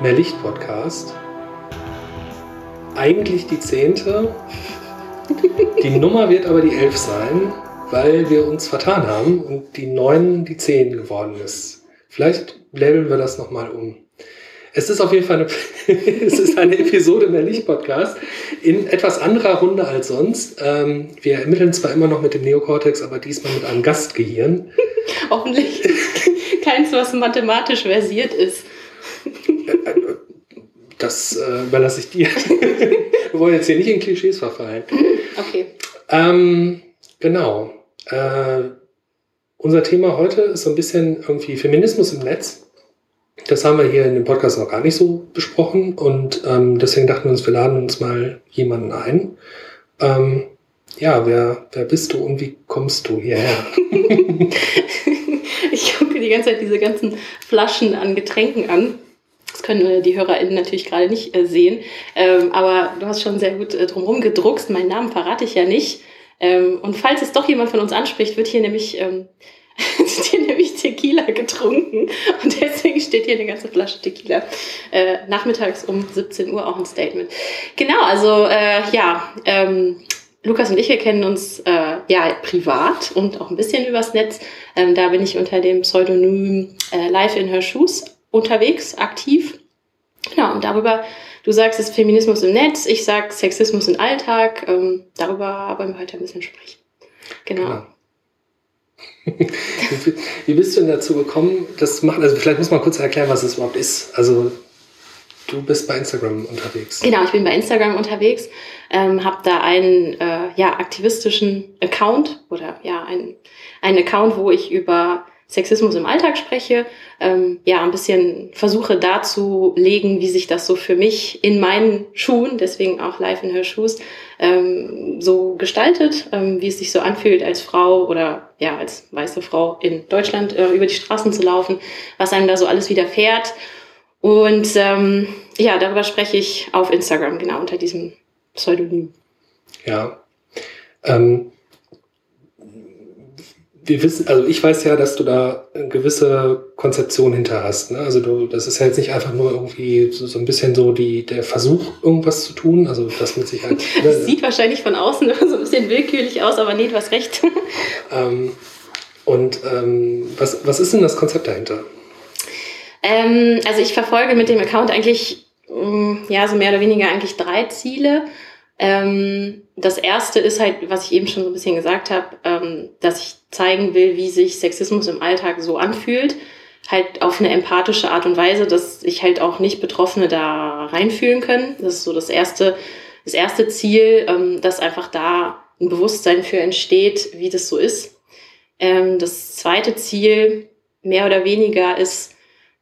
Mehr Licht Podcast. Eigentlich die zehnte. Die Nummer wird aber die elf sein, weil wir uns vertan haben und die neun die zehn geworden ist. Vielleicht labeln wir das nochmal um. Es ist auf jeden Fall eine, es ist eine Episode mehr Licht-Podcast in etwas anderer Runde als sonst. Ähm, wir ermitteln zwar immer noch mit dem Neokortex, aber diesmal mit einem Gastgehirn. Hoffentlich keins, was mathematisch versiert ist. Das äh, überlasse ich dir. wir wollen jetzt hier nicht in Klischees verfallen. Okay. Ähm, genau. Äh, unser Thema heute ist so ein bisschen irgendwie Feminismus im Netz. Das haben wir hier in dem Podcast noch gar nicht so besprochen und ähm, deswegen dachten wir uns, wir laden uns mal jemanden ein. Ähm, ja, wer, wer bist du und wie kommst du hierher? ich gucke die ganze Zeit diese ganzen Flaschen an Getränken an. Das können die HörerInnen natürlich gerade nicht äh, sehen. Ähm, aber du hast schon sehr gut äh, drumherum gedruckst. Meinen Namen verrate ich ja nicht. Ähm, und falls es doch jemand von uns anspricht, wird hier nämlich ähm, hier nämlich Tequila getrunken und deswegen steht hier eine ganze Flasche Tequila. Äh, nachmittags um 17 Uhr auch ein Statement. Genau, also äh, ja, ähm, Lukas und ich, wir kennen uns äh, ja privat und auch ein bisschen übers Netz. Ähm, da bin ich unter dem Pseudonym äh, Live in Her Shoes unterwegs, aktiv. Genau, und darüber, du sagst es Feminismus im Netz, ich sag Sexismus im Alltag. Ähm, darüber wollen wir heute ein bisschen sprechen. Genau. genau. Wie bist du denn dazu gekommen, das machen? Also vielleicht muss man kurz erklären, was es überhaupt ist. Also du bist bei Instagram unterwegs. Genau, ich bin bei Instagram unterwegs, ähm, habe da einen äh, ja, aktivistischen Account oder ja, einen, einen Account, wo ich über Sexismus im Alltag spreche, ähm, ja, ein bisschen versuche darzulegen, wie sich das so für mich in meinen Schuhen, deswegen auch live in her Shoes, ähm, so gestaltet, ähm, wie es sich so anfühlt, als Frau oder ja, als weiße Frau in Deutschland äh, über die Straßen zu laufen, was einem da so alles widerfährt. Und ähm, ja, darüber spreche ich auf Instagram, genau unter diesem Pseudonym. Ja. Ähm, wir wissen, also ich weiß ja, dass du da eine gewisse Konzeption hinter hast. Ne? Also du, das ist ja jetzt nicht einfach nur irgendwie so, so ein bisschen so die, der Versuch, irgendwas zu tun. Also das mit Sicherheit. das sieht wahrscheinlich von außen so ein bisschen willkürlich aus, aber nee, du hast recht. ähm, und ähm, was, was ist denn das Konzept dahinter? Ähm, also ich verfolge mit dem Account eigentlich, mm, ja, so mehr oder weniger eigentlich drei Ziele. Ähm, das erste ist halt, was ich eben schon so ein bisschen gesagt habe, ähm, dass ich zeigen will, wie sich Sexismus im Alltag so anfühlt. Halt auf eine empathische Art und Weise, dass sich halt auch nicht Betroffene da reinfühlen können. Das ist so das erste, das erste Ziel, ähm, dass einfach da ein Bewusstsein für entsteht, wie das so ist. Ähm, das zweite Ziel, mehr oder weniger, ist,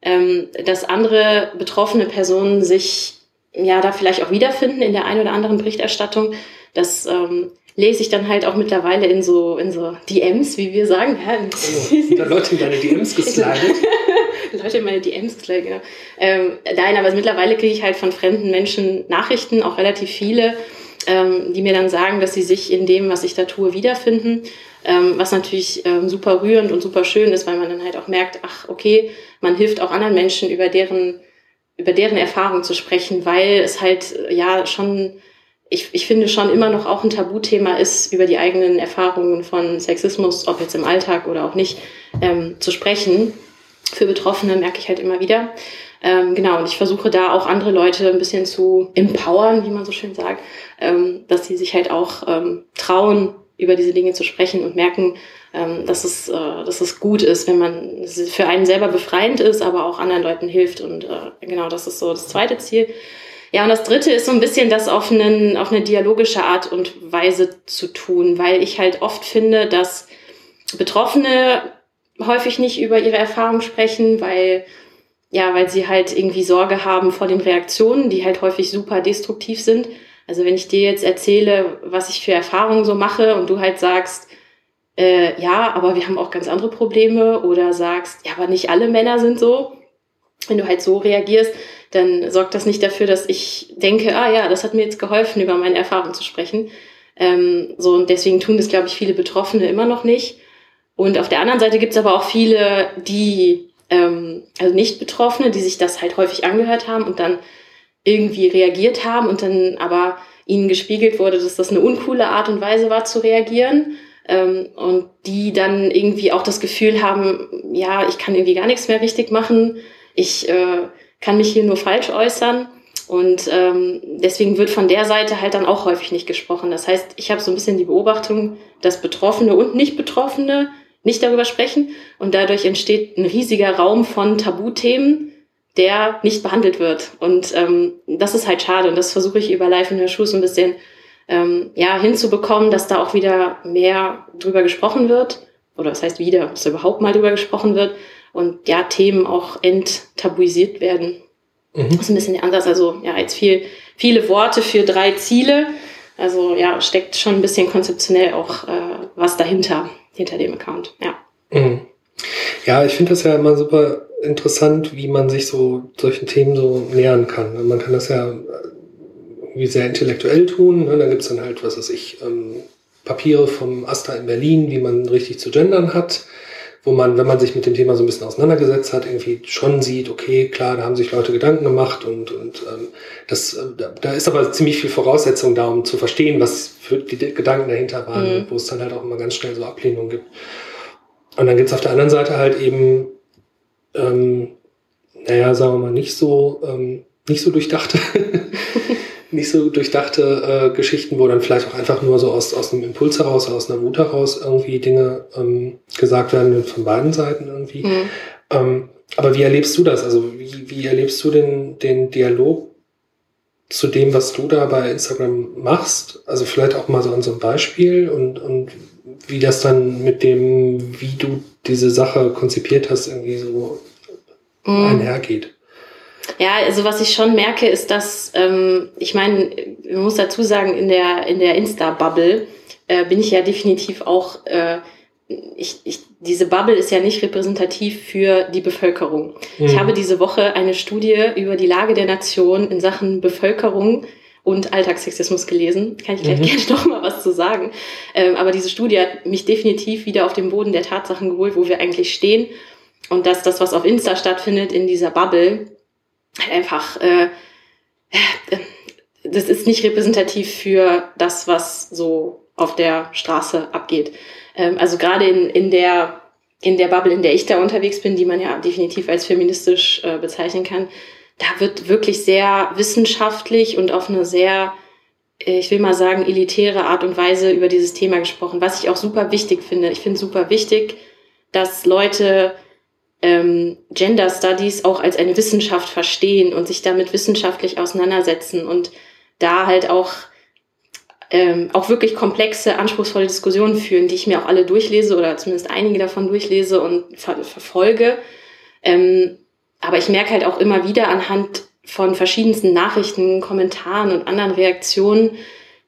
ähm, dass andere betroffene Personen sich ja da vielleicht auch wiederfinden in der einen oder anderen Berichterstattung. Das ähm, lese ich dann halt auch mittlerweile in so, in so DMs, wie wir sagen. Ja, oh, da Leute in deine DMs geslidet. Leute in meine DMs geslidet, genau. Ähm, nein, aber mittlerweile kriege ich halt von fremden Menschen Nachrichten, auch relativ viele, ähm, die mir dann sagen, dass sie sich in dem, was ich da tue, wiederfinden. Ähm, was natürlich ähm, super rührend und super schön ist, weil man dann halt auch merkt, ach, okay, man hilft auch anderen Menschen über deren über deren Erfahrung zu sprechen, weil es halt ja schon, ich, ich finde schon immer noch auch ein Tabuthema ist, über die eigenen Erfahrungen von Sexismus, ob jetzt im Alltag oder auch nicht, ähm, zu sprechen. Für Betroffene merke ich halt immer wieder. Ähm, genau, und ich versuche da auch andere Leute ein bisschen zu empowern, wie man so schön sagt, ähm, dass sie sich halt auch ähm, trauen, über diese Dinge zu sprechen und merken, ähm, dass, es, äh, dass es gut ist, wenn man für einen selber befreiend ist, aber auch anderen Leuten hilft. Und äh, genau, das ist so das zweite Ziel. Ja, und das dritte ist so ein bisschen das auf, einen, auf eine dialogische Art und Weise zu tun, weil ich halt oft finde, dass Betroffene häufig nicht über ihre Erfahrungen sprechen, weil ja, weil sie halt irgendwie Sorge haben vor den Reaktionen, die halt häufig super destruktiv sind. Also wenn ich dir jetzt erzähle, was ich für Erfahrungen so mache und du halt sagst, äh, ja, aber wir haben auch ganz andere Probleme oder sagst, ja, aber nicht alle Männer sind so. Wenn du halt so reagierst, dann sorgt das nicht dafür, dass ich denke, ah ja, das hat mir jetzt geholfen, über meine Erfahrungen zu sprechen. Ähm, so, und deswegen tun das, glaube ich, viele Betroffene immer noch nicht. Und auf der anderen Seite gibt es aber auch viele, die, ähm, also nicht Betroffene, die sich das halt häufig angehört haben und dann irgendwie reagiert haben und dann aber ihnen gespiegelt wurde, dass das eine uncoole Art und Weise war zu reagieren. Ähm, und die dann irgendwie auch das Gefühl haben, ja, ich kann irgendwie gar nichts mehr richtig machen, ich äh, kann mich hier nur falsch äußern. Und ähm, deswegen wird von der Seite halt dann auch häufig nicht gesprochen. Das heißt, ich habe so ein bisschen die Beobachtung, dass Betroffene und Nicht-Betroffene nicht darüber sprechen und dadurch entsteht ein riesiger Raum von Tabuthemen, der nicht behandelt wird. Und ähm, das ist halt schade und das versuche ich über Live in der Schuhe so ein bisschen ähm, ja, hinzubekommen, dass da auch wieder mehr drüber gesprochen wird. Oder was heißt wieder, dass da überhaupt mal drüber gesprochen wird und ja, Themen auch enttabuisiert werden. Mhm. Das ist ein bisschen der Ansatz. Also ja, jetzt viel, viele Worte für drei Ziele. Also ja, steckt schon ein bisschen konzeptionell auch äh, was dahinter, hinter dem Account. Ja. Mhm. Ja, ich finde das ja immer super interessant, wie man sich so solchen Themen so nähern kann. Man kann das ja irgendwie sehr intellektuell tun. Ne? Da gibt's dann halt, was weiß ich, ähm, Papiere vom Asta in Berlin, wie man richtig zu gendern hat, wo man, wenn man sich mit dem Thema so ein bisschen auseinandergesetzt hat, irgendwie schon sieht, okay, klar, da haben sich Leute Gedanken gemacht und, und ähm, das, äh, da, da ist aber ziemlich viel Voraussetzung da, um zu verstehen, was für die Gedanken dahinter waren, mhm. wo es dann halt auch immer ganz schnell so Ablehnung gibt. Und dann gibt's auf der anderen Seite halt eben, ähm, naja, sagen wir mal, nicht so, ähm, nicht so durchdachte nicht so durchdachte äh, Geschichten, wo dann vielleicht auch einfach nur so aus, aus einem Impuls heraus, aus einer Wut heraus irgendwie Dinge ähm, gesagt werden von beiden Seiten irgendwie. Mhm. Ähm, aber wie erlebst du das? Also wie, wie erlebst du den, den Dialog zu dem, was du da bei Instagram machst? Also vielleicht auch mal so an so einem Beispiel und, und wie das dann mit dem, wie du diese Sache konzipiert hast, irgendwie so mhm. einhergeht. Ja, also was ich schon merke, ist, dass, ähm, ich meine, man muss dazu sagen, in der, in der Insta-Bubble äh, bin ich ja definitiv auch, äh, ich, ich, diese Bubble ist ja nicht repräsentativ für die Bevölkerung. Mhm. Ich habe diese Woche eine Studie über die Lage der Nation in Sachen Bevölkerung und Alltagssexismus gelesen. Kann ich gleich mhm. gerne noch mal was zu sagen. Ähm, aber diese Studie hat mich definitiv wieder auf den Boden der Tatsachen geholt, wo wir eigentlich stehen. Und dass das, was auf Insta stattfindet, in dieser Bubble, halt einfach, äh, äh, das ist nicht repräsentativ für das, was so auf der Straße abgeht. Ähm, also gerade in, in der in der Bubble, in der ich da unterwegs bin, die man ja definitiv als feministisch äh, bezeichnen kann, da wird wirklich sehr wissenschaftlich und auf eine sehr, äh, ich will mal sagen, elitäre Art und Weise über dieses Thema gesprochen, was ich auch super wichtig finde. Ich finde super wichtig, dass Leute ähm, Gender Studies auch als eine Wissenschaft verstehen und sich damit wissenschaftlich auseinandersetzen und da halt auch ähm, auch wirklich komplexe, anspruchsvolle Diskussionen führen, die ich mir auch alle durchlese oder zumindest einige davon durchlese und ver verfolge. Ähm, aber ich merke halt auch immer wieder anhand von verschiedensten Nachrichten, Kommentaren und anderen Reaktionen,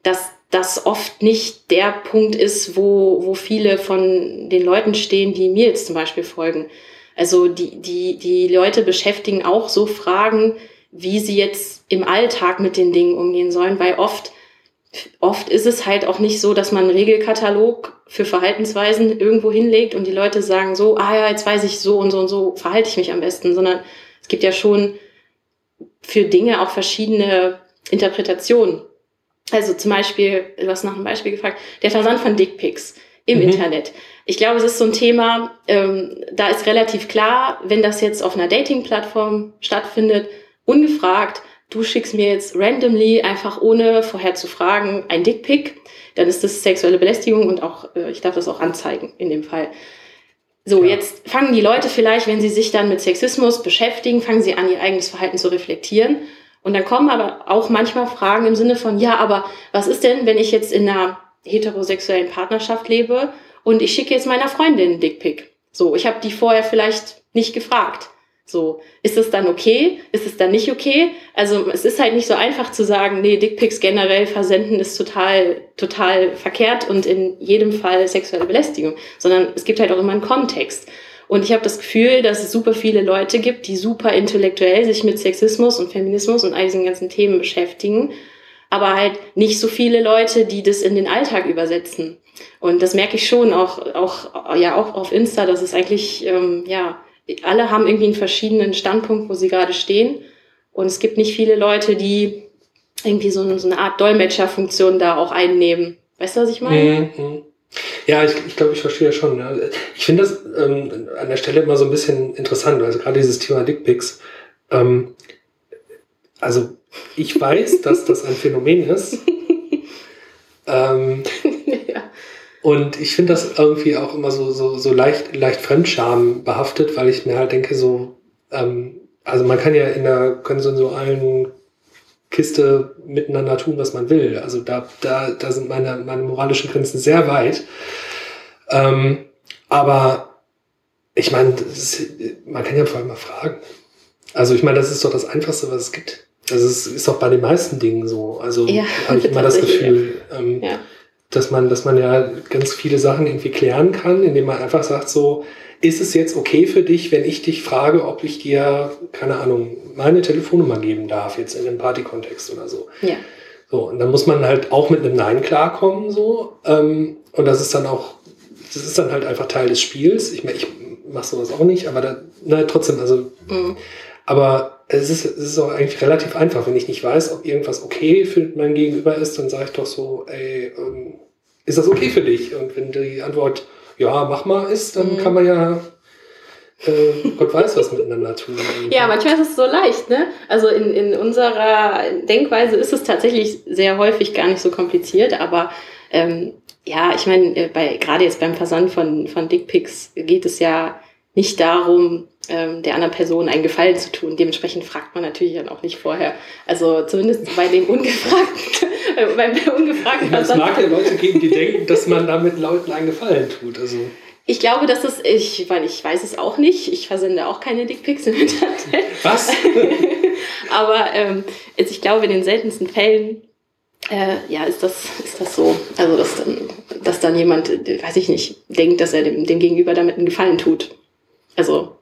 dass das oft nicht der Punkt ist, wo, wo viele von den Leuten stehen, die mir jetzt zum Beispiel folgen. Also die, die, die Leute beschäftigen auch so Fragen, wie sie jetzt im Alltag mit den Dingen umgehen sollen, weil oft, oft ist es halt auch nicht so, dass man einen Regelkatalog für Verhaltensweisen irgendwo hinlegt und die Leute sagen so, ah ja, jetzt weiß ich so und so und so verhalte ich mich am besten, sondern es gibt ja schon für Dinge auch verschiedene Interpretationen. Also zum Beispiel, du hast nach einem Beispiel gefragt, der Versand von Dickpics im mhm. Internet. Ich glaube, es ist so ein Thema, ähm, da ist relativ klar, wenn das jetzt auf einer Dating-Plattform stattfindet, ungefragt, du schickst mir jetzt randomly, einfach ohne vorher zu fragen, ein Dickpick, dann ist das sexuelle Belästigung und auch, äh, ich darf das auch anzeigen in dem Fall. So, ja. jetzt fangen die Leute vielleicht, wenn sie sich dann mit Sexismus beschäftigen, fangen sie an, ihr eigenes Verhalten zu reflektieren. Und dann kommen aber auch manchmal Fragen im Sinne von, ja, aber was ist denn, wenn ich jetzt in einer heterosexuellen Partnerschaft lebe und ich schicke jetzt meiner Freundin einen Dickpick. So, ich habe die vorher vielleicht nicht gefragt. So, ist es dann okay? Ist es dann nicht okay? Also es ist halt nicht so einfach zu sagen, nee, Dickpics generell versenden ist total, total verkehrt und in jedem Fall sexuelle Belästigung, sondern es gibt halt auch immer einen Kontext. Und ich habe das Gefühl, dass es super viele Leute gibt, die super intellektuell sich mit Sexismus und Feminismus und all diesen ganzen Themen beschäftigen aber halt nicht so viele Leute, die das in den Alltag übersetzen. Und das merke ich schon auch, auch, ja, auch auf Insta, dass es eigentlich, ähm, ja, alle haben irgendwie einen verschiedenen Standpunkt, wo sie gerade stehen. Und es gibt nicht viele Leute, die irgendwie so, so eine Art Dolmetscherfunktion da auch einnehmen. Weißt du, was ich meine? Mhm. Ja, ich, ich glaube, ich verstehe ja schon. Ja. Ich finde das ähm, an der Stelle immer so ein bisschen interessant, also gerade dieses Thema Dickpics. Ähm, also ich weiß, dass das ein Phänomen ist. ähm. Und ich finde das irgendwie auch immer so, so, so leicht, leicht Fremdscham behaftet, weil ich mir halt denke, so, ähm, also man kann ja in der konsensualen Kiste miteinander tun, was man will. Also da, da, da sind meine, meine moralischen Grenzen sehr weit. Ähm, aber ich meine, man kann ja vor allem mal fragen. Also ich meine, das ist doch das Einfachste, was es gibt. Also es ist auch bei den meisten Dingen so. Also ja, habe ich immer das Gefühl, ähm, ja. Dass man, dass man ja ganz viele Sachen irgendwie klären kann, indem man einfach sagt so, ist es jetzt okay für dich, wenn ich dich frage, ob ich dir, keine Ahnung, meine Telefonnummer geben darf, jetzt in einem Partykontext oder so. Ja. So, und dann muss man halt auch mit einem Nein klarkommen, so. Ähm, und das ist dann auch, das ist dann halt einfach Teil des Spiels. Ich meine, ich mache sowas auch nicht, aber da, na, trotzdem, also, mhm. aber es ist, es ist auch eigentlich relativ einfach. Wenn ich nicht weiß, ob irgendwas okay für mein Gegenüber ist, dann sage ich doch so, ey, ähm, ist das okay für dich? Und wenn die Antwort ja, mach mal ist, dann mhm. kann man ja äh, Gott weiß, was miteinander tun. Ja, manchmal ist es so leicht, ne? Also in, in unserer Denkweise ist es tatsächlich sehr häufig gar nicht so kompliziert, aber ähm, ja, ich meine, äh, bei, gerade jetzt beim Versand von, von Dickpics geht es ja nicht darum, ähm, der anderen Person einen Gefallen zu tun. Dementsprechend fragt man natürlich dann auch nicht vorher. Also zumindest bei dem ungefragten, äh, beim ungefragten Es mag ja Leute geben, die denken, dass man damit Leuten einen Gefallen tut. Also. Ich glaube, dass es, ich, weil ich weiß es auch nicht, ich versende auch keine Dickpics im Internet. Was? Aber ähm, ich glaube, in den seltensten Fällen äh, ja, ist das, ist das so. Also, dass dann, dass dann jemand, weiß ich nicht, denkt, dass er dem, dem Gegenüber damit einen Gefallen tut. Also,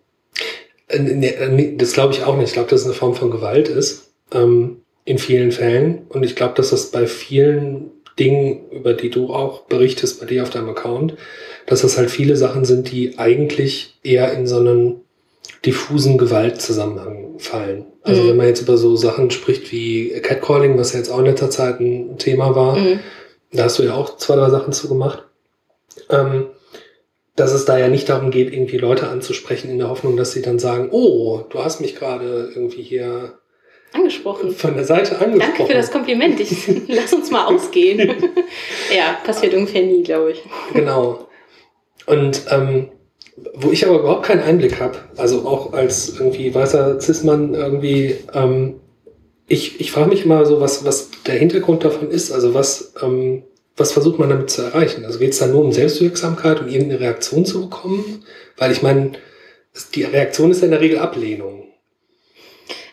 äh, äh, das glaube ich auch nicht. Ich glaube, dass es eine Form von Gewalt ist, ähm, in vielen Fällen. Und ich glaube, dass das bei vielen Dingen, über die du auch berichtest bei dir auf deinem Account, dass das halt viele Sachen sind, die eigentlich eher in so einen diffusen Gewaltzusammenhang fallen. Also mhm. wenn man jetzt über so Sachen spricht wie Catcalling, was ja jetzt auch in letzter Zeit ein Thema war, mhm. da hast du ja auch zwei, drei Sachen zu gemacht. Ähm, dass es da ja nicht darum geht, irgendwie Leute anzusprechen in der Hoffnung, dass sie dann sagen, oh, du hast mich gerade irgendwie hier angesprochen. Von der Seite angesprochen. Danke für das Kompliment. Ich, lass uns mal ausgehen. ja, passiert ungefähr nie, glaube ich. Genau. Und ähm, wo ich aber überhaupt keinen Einblick habe, also auch als irgendwie weißer Cis-Mann irgendwie, ähm, ich, ich frage mich immer so, was, was der Hintergrund davon ist, also was, ähm, was versucht man damit zu erreichen? Also geht es da nur um Selbstwirksamkeit, um irgendeine Reaktion zu bekommen? Weil ich meine, die Reaktion ist ja in der Regel Ablehnung.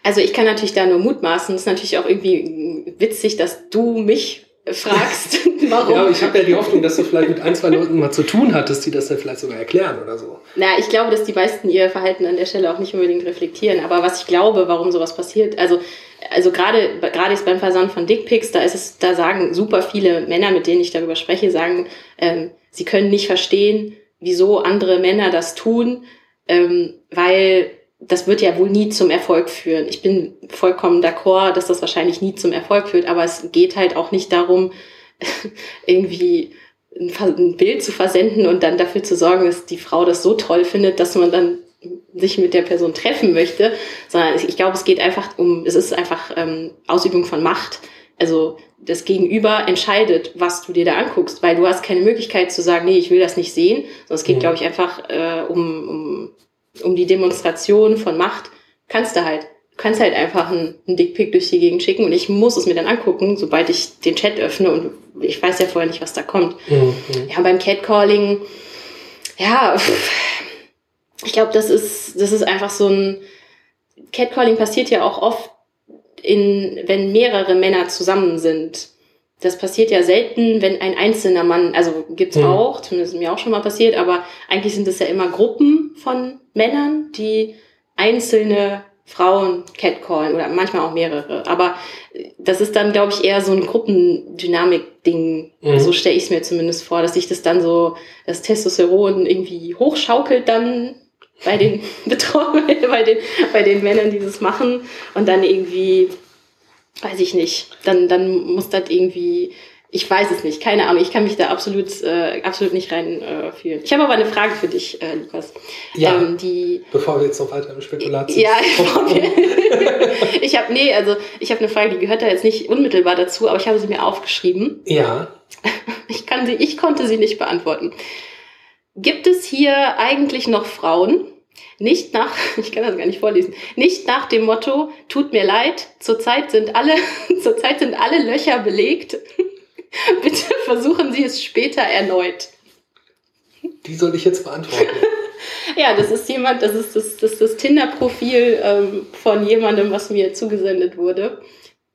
Also ich kann natürlich da nur mutmaßen. Es ist natürlich auch irgendwie witzig, dass du mich fragst, warum. Ja, ich habe ja die Hoffnung, dass du vielleicht mit ein, zwei Leuten mal zu tun hattest, die das dann vielleicht sogar erklären oder so. Na, ich glaube, dass die meisten ihr Verhalten an der Stelle auch nicht unbedingt reflektieren. Aber was ich glaube, warum sowas passiert, also also gerade gerade jetzt beim Versand von Dickpics, da ist es, da sagen super viele Männer, mit denen ich darüber spreche, sagen, ähm, sie können nicht verstehen, wieso andere Männer das tun, ähm, weil das wird ja wohl nie zum Erfolg führen. Ich bin vollkommen d'accord, dass das wahrscheinlich nie zum Erfolg führt, aber es geht halt auch nicht darum, irgendwie ein Bild zu versenden und dann dafür zu sorgen, dass die Frau das so toll findet, dass man dann sich mit der Person treffen möchte, sondern ich glaube, es geht einfach um, es ist einfach ähm, Ausübung von Macht. Also das Gegenüber entscheidet, was du dir da anguckst, weil du hast keine Möglichkeit zu sagen, nee, ich will das nicht sehen, sondern es geht, mhm. glaube ich, einfach äh, um, um, um die Demonstration von Macht. Kannst du halt. Du kannst halt einfach einen, einen Dickpick durch die Gegend schicken und ich muss es mir dann angucken, sobald ich den Chat öffne und ich weiß ja vorher nicht, was da kommt. Mhm. Ja, beim Catcalling, ja, ich glaube, das ist, das ist einfach so ein, Catcalling passiert ja auch oft in, wenn mehrere Männer zusammen sind. Das passiert ja selten, wenn ein einzelner Mann, also gibt's mhm. auch, zumindest mir auch schon mal passiert, aber eigentlich sind es ja immer Gruppen von Männern, die einzelne Frauen catcallen oder manchmal auch mehrere. Aber das ist dann, glaube ich, eher so ein Gruppendynamik-Ding. Mhm. So stelle ich es mir zumindest vor, dass sich das dann so, das Testosteron irgendwie hochschaukelt dann bei den Betroffenen, bei den, bei den Männern, die das machen und dann irgendwie, weiß ich nicht, dann, dann muss das irgendwie ich weiß es nicht, keine Ahnung. Ich kann mich da absolut, äh, absolut nicht rein äh, fühlen. Ich habe aber eine Frage für dich, äh, Lukas. Ja. Ähm, die, bevor wir jetzt noch weiter im Spekulation. Ja, okay. ich habe nee, also ich habe eine Frage, die gehört da jetzt nicht unmittelbar dazu, aber ich habe sie mir aufgeschrieben. Ja. Ich kann sie, ich konnte sie nicht beantworten. Gibt es hier eigentlich noch Frauen? Nicht nach, ich kann das gar nicht vorlesen, nicht nach dem Motto, tut mir leid, zurzeit sind alle, zurzeit sind alle Löcher belegt. Bitte versuchen Sie es später erneut. Die soll ich jetzt beantworten. ja, das ist jemand, das ist das, das, das Tinder-Profil ähm, von jemandem, was mir zugesendet wurde.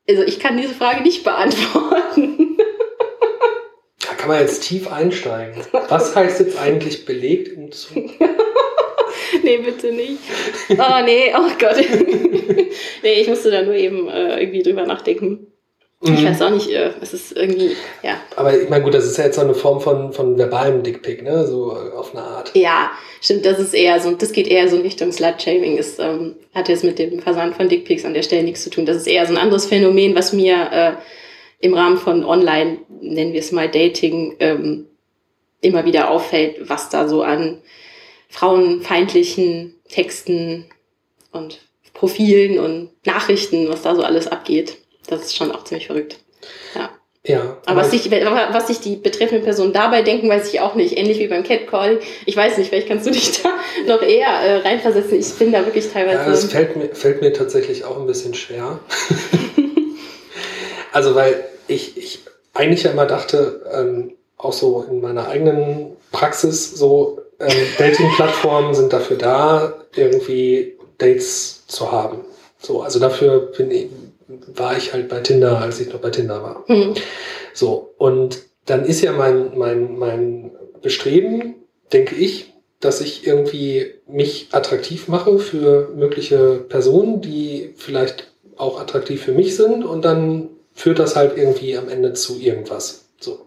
Also ich kann diese Frage nicht beantworten. da kann man jetzt tief einsteigen. Was heißt jetzt eigentlich belegt im Zug? nee, bitte nicht. Oh nee, oh Gott. nee, ich musste da nur eben äh, irgendwie drüber nachdenken. Mhm. Ich weiß auch nicht, äh, es ist irgendwie, ja. Aber ich meine, gut, das ist ja jetzt so eine Form von, von verbalem Dickpick, ne? So äh, auf eine Art. Ja, stimmt, das ist eher so, das geht eher so in Richtung Slut-Shaming. Es ähm, hat jetzt mit dem Versand von Dickpics an der Stelle nichts zu tun. Das ist eher so ein anderes Phänomen, was mir äh, im Rahmen von Online, nennen wir es mal Dating, ähm, immer wieder auffällt, was da so an frauenfeindlichen Texten und Profilen und Nachrichten, was da so alles abgeht. Das ist schon auch ziemlich verrückt. Ja. Ja. Aber was sich, was sich die betreffenden Personen dabei denken, weiß ich auch nicht. Ähnlich wie beim Catcall. Ich weiß nicht, vielleicht kannst du dich da noch eher äh, reinversetzen. Ich bin da wirklich teilweise. Ja, das fällt mir, fällt mir tatsächlich auch ein bisschen schwer. also, weil ich, ich eigentlich ja immer dachte, ähm, auch so in meiner eigenen Praxis, so ähm, Dating-Plattformen sind dafür da, irgendwie Dates zu haben. So, also dafür bin ich, war ich halt bei Tinder, als ich noch bei Tinder war. Mhm. So, und dann ist ja mein, mein, mein Bestreben, denke ich, dass ich irgendwie mich attraktiv mache für mögliche Personen, die vielleicht auch attraktiv für mich sind und dann führt das halt irgendwie am Ende zu irgendwas. So.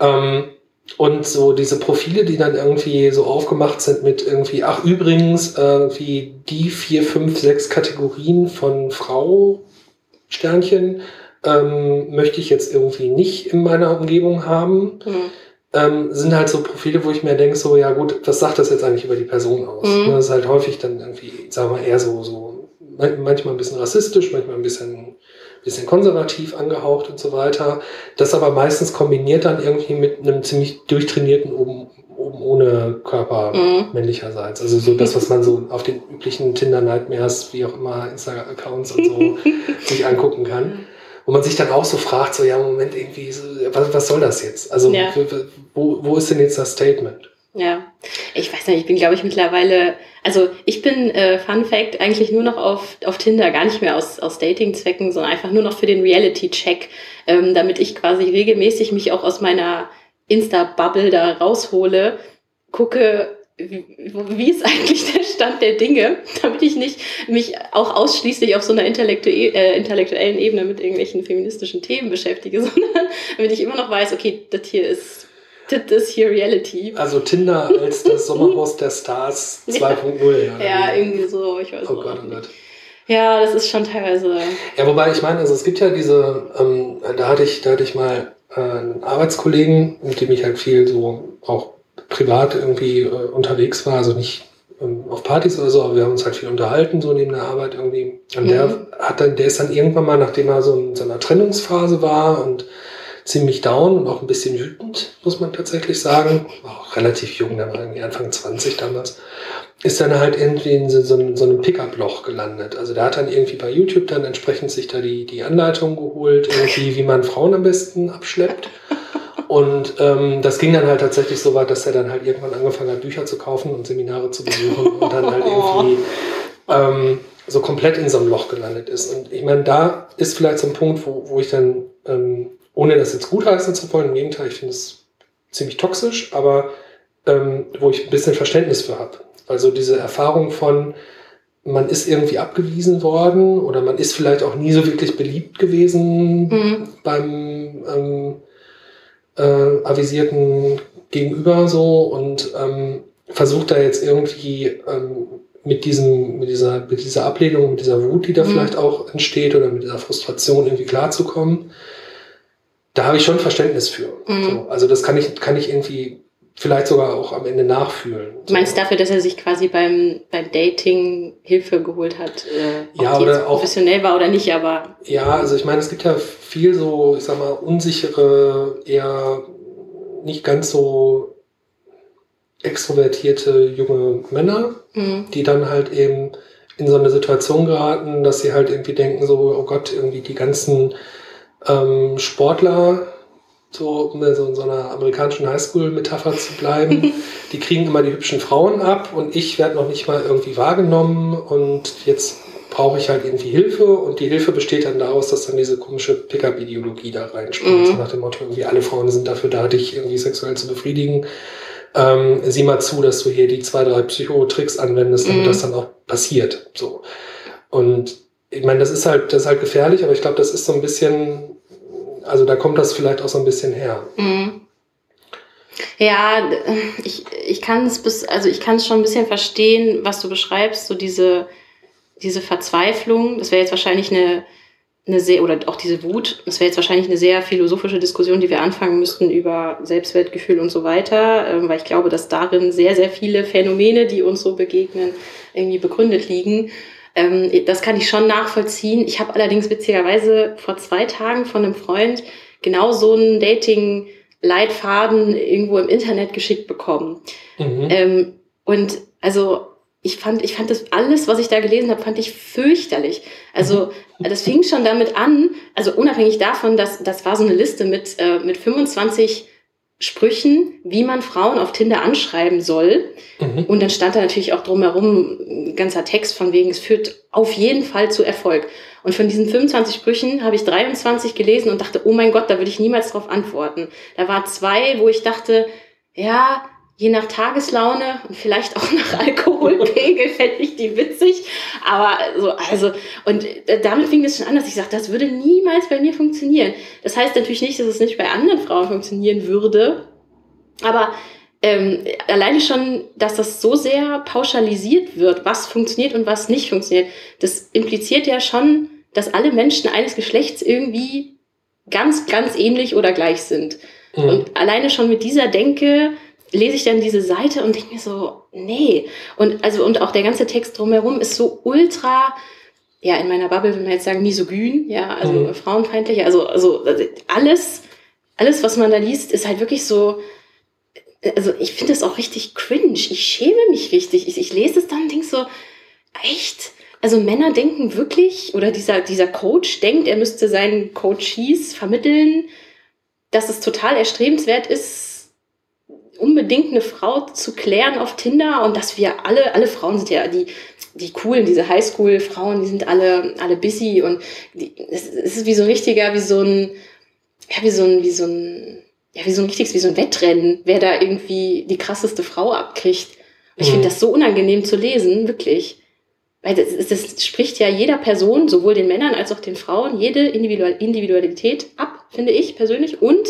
Ähm, und so diese Profile, die dann irgendwie so aufgemacht sind mit irgendwie, ach übrigens, irgendwie die vier, fünf, sechs Kategorien von Frau Sternchen ähm, möchte ich jetzt irgendwie nicht in meiner Umgebung haben. Mhm. Ähm, sind halt so Profile, wo ich mir denke, so, ja gut, was sagt das jetzt eigentlich über die Person aus? Mhm. Das ist halt häufig dann irgendwie, sagen wir eher so, so manchmal ein bisschen rassistisch, manchmal ein bisschen, bisschen konservativ angehaucht und so weiter. Das aber meistens kombiniert dann irgendwie mit einem ziemlich durchtrainierten oben, oben ohne Körper mhm. männlicherseits. Also so das, was man so auf den üblichen Tinder Nightmares, wie auch immer, Instagram-Accounts und so sich angucken kann. Wo man sich dann auch so fragt, so ja, Moment, irgendwie, so, was, was soll das jetzt? Also ja. wo, wo ist denn jetzt das Statement? Ja, ich weiß nicht, ich bin, glaube ich, mittlerweile, also ich bin, äh, Fun Fact, eigentlich nur noch auf, auf Tinder, gar nicht mehr aus, aus Dating-Zwecken, sondern einfach nur noch für den Reality-Check, ähm, damit ich quasi regelmäßig mich auch aus meiner Insta-Bubble da raushole, gucke, wie, ist eigentlich der Stand der Dinge, damit ich nicht mich auch ausschließlich auf so einer intellektu äh, intellektuellen Ebene mit irgendwelchen feministischen Themen beschäftige, sondern damit ich immer noch weiß, okay, das hier ist das ist hier Reality. Also Tinder als das Sommerhaus der Stars 2.0. Ja, ja, irgendwie so, ich weiß oh Gott, oh Gott. Ja, das ist schon teilweise. Ja, wobei ich meine, also es gibt ja diese, ähm, da hatte ich, da hatte ich mal einen Arbeitskollegen, mit dem ich halt viel so auch privat irgendwie äh, unterwegs war, also nicht ähm, auf Partys oder so, aber wir haben uns halt viel unterhalten, so neben der Arbeit irgendwie. Und mhm. der hat dann, der ist dann irgendwann mal, nachdem er so in seiner Trennungsphase war und ziemlich down und auch ein bisschen wütend, muss man tatsächlich sagen, war auch relativ jung, der war irgendwie Anfang 20 damals, ist dann halt irgendwie in so, so, so einem Pickup-Loch gelandet. Also der hat dann irgendwie bei YouTube dann entsprechend sich da die, die Anleitung geholt, irgendwie, wie man Frauen am besten abschleppt. Und ähm, das ging dann halt tatsächlich so weit, dass er dann halt irgendwann angefangen hat, Bücher zu kaufen und Seminare zu besuchen und dann halt irgendwie ähm, so komplett in so einem Loch gelandet ist. Und ich meine, da ist vielleicht so ein Punkt, wo, wo ich dann, ähm, ohne das jetzt gutheißen zu wollen, im Gegenteil, ich finde es ziemlich toxisch, aber ähm, wo ich ein bisschen Verständnis für habe. Also diese Erfahrung von, man ist irgendwie abgewiesen worden oder man ist vielleicht auch nie so wirklich beliebt gewesen mhm. beim ähm, äh, avisierten Gegenüber so und ähm, versucht da jetzt irgendwie ähm, mit diesem, mit dieser, mit dieser Ablehnung, mit dieser Wut, die da mhm. vielleicht auch entsteht oder mit dieser Frustration irgendwie klarzukommen. Da habe ich schon Verständnis für. Mhm. So, also das kann ich, kann ich irgendwie vielleicht sogar auch am Ende nachfühlen. Du meinst dafür, dass er sich quasi beim, beim Dating Hilfe geholt hat, äh, ja, oder auch professionell war oder nicht, aber. Ja, also ich meine, es gibt ja viel so, ich sag mal, unsichere, eher nicht ganz so extrovertierte junge Männer, mhm. die dann halt eben in so eine Situation geraten, dass sie halt irgendwie denken, so, oh Gott, irgendwie die ganzen ähm, Sportler, so um so in so einer amerikanischen Highschool-Metapher zu bleiben, die kriegen immer die hübschen Frauen ab und ich werde noch nicht mal irgendwie wahrgenommen und jetzt brauche ich halt irgendwie Hilfe und die Hilfe besteht dann daraus, dass dann diese komische Pickup-Ideologie da reinspielt. Mhm. So nach dem Motto, irgendwie alle Frauen sind dafür da, dich irgendwie sexuell zu befriedigen. Ähm, sieh mal zu, dass du hier die zwei, drei Psychotricks anwendest, damit mhm. das dann auch passiert. So. Und ich meine, das ist halt, das ist halt gefährlich, aber ich glaube, das ist so ein bisschen also da kommt das vielleicht auch so ein bisschen her. Mhm. Ja, ich, ich kann es bis, also ich kann es schon ein bisschen verstehen, was du beschreibst, so diese, diese Verzweiflung. Das wäre jetzt wahrscheinlich eine, eine sehr, oder auch diese Wut, das wäre jetzt wahrscheinlich eine sehr philosophische Diskussion, die wir anfangen müssten über Selbstwertgefühl und so weiter, ähm, weil ich glaube, dass darin sehr, sehr viele Phänomene, die uns so begegnen, irgendwie begründet liegen. Ähm, das kann ich schon nachvollziehen. Ich habe allerdings witzigerweise vor zwei Tagen von einem Freund genau so einen Dating-Leitfaden irgendwo im Internet geschickt bekommen. Mhm. Ähm, und also ich fand, ich fand das alles, was ich da gelesen habe, fand ich fürchterlich. Also mhm. das fing schon damit an, also unabhängig davon, dass das war so eine Liste mit, äh, mit 25 Sprüchen, wie man Frauen auf Tinder anschreiben soll. Mhm. Und dann stand da natürlich auch drumherum ein ganzer Text von wegen, es führt auf jeden Fall zu Erfolg. Und von diesen 25 Sprüchen habe ich 23 gelesen und dachte, oh mein Gott, da würde ich niemals drauf antworten. Da war zwei, wo ich dachte, ja, je nach Tageslaune und vielleicht auch nach Alkoholpegel fände ich die witzig. Aber so, also, und damit fing es schon an, dass ich sagte, das würde niemals bei mir funktionieren. Das heißt natürlich nicht, dass es nicht bei anderen Frauen funktionieren würde. Aber ähm, alleine schon, dass das so sehr pauschalisiert wird, was funktioniert und was nicht funktioniert, das impliziert ja schon, dass alle Menschen eines Geschlechts irgendwie ganz, ganz ähnlich oder gleich sind. Mhm. Und alleine schon mit dieser Denke lese ich dann diese Seite und denke mir so, nee. Und also, und auch der ganze Text drumherum ist so ultra, ja, in meiner Bubble will man jetzt sagen, misogyn, ja, also mhm. frauenfeindlich, also, also, also alles, alles, was man da liest, ist halt wirklich so, also ich finde das auch richtig cringe. Ich schäme mich richtig. Ich, ich lese es dann und denke so, echt? Also Männer denken wirklich, oder dieser, dieser Coach denkt, er müsste seinen Coaches vermitteln, dass es total erstrebenswert ist, unbedingt eine Frau zu klären auf Tinder und dass wir alle, alle Frauen sind ja die, die coolen, diese Highschool-Frauen, die sind alle, alle busy und die, es, es ist wie so ein richtiger, wie so ein, ja, wie so ein, wie so ein, ja, wie so ein richtiges, wie so ein Wettrennen, wer da irgendwie die krasseste Frau abkriegt. Und ich mhm. finde das so unangenehm zu lesen, wirklich. Weil das, das spricht ja jeder Person, sowohl den Männern als auch den Frauen, jede Individualität ab, finde ich persönlich. Und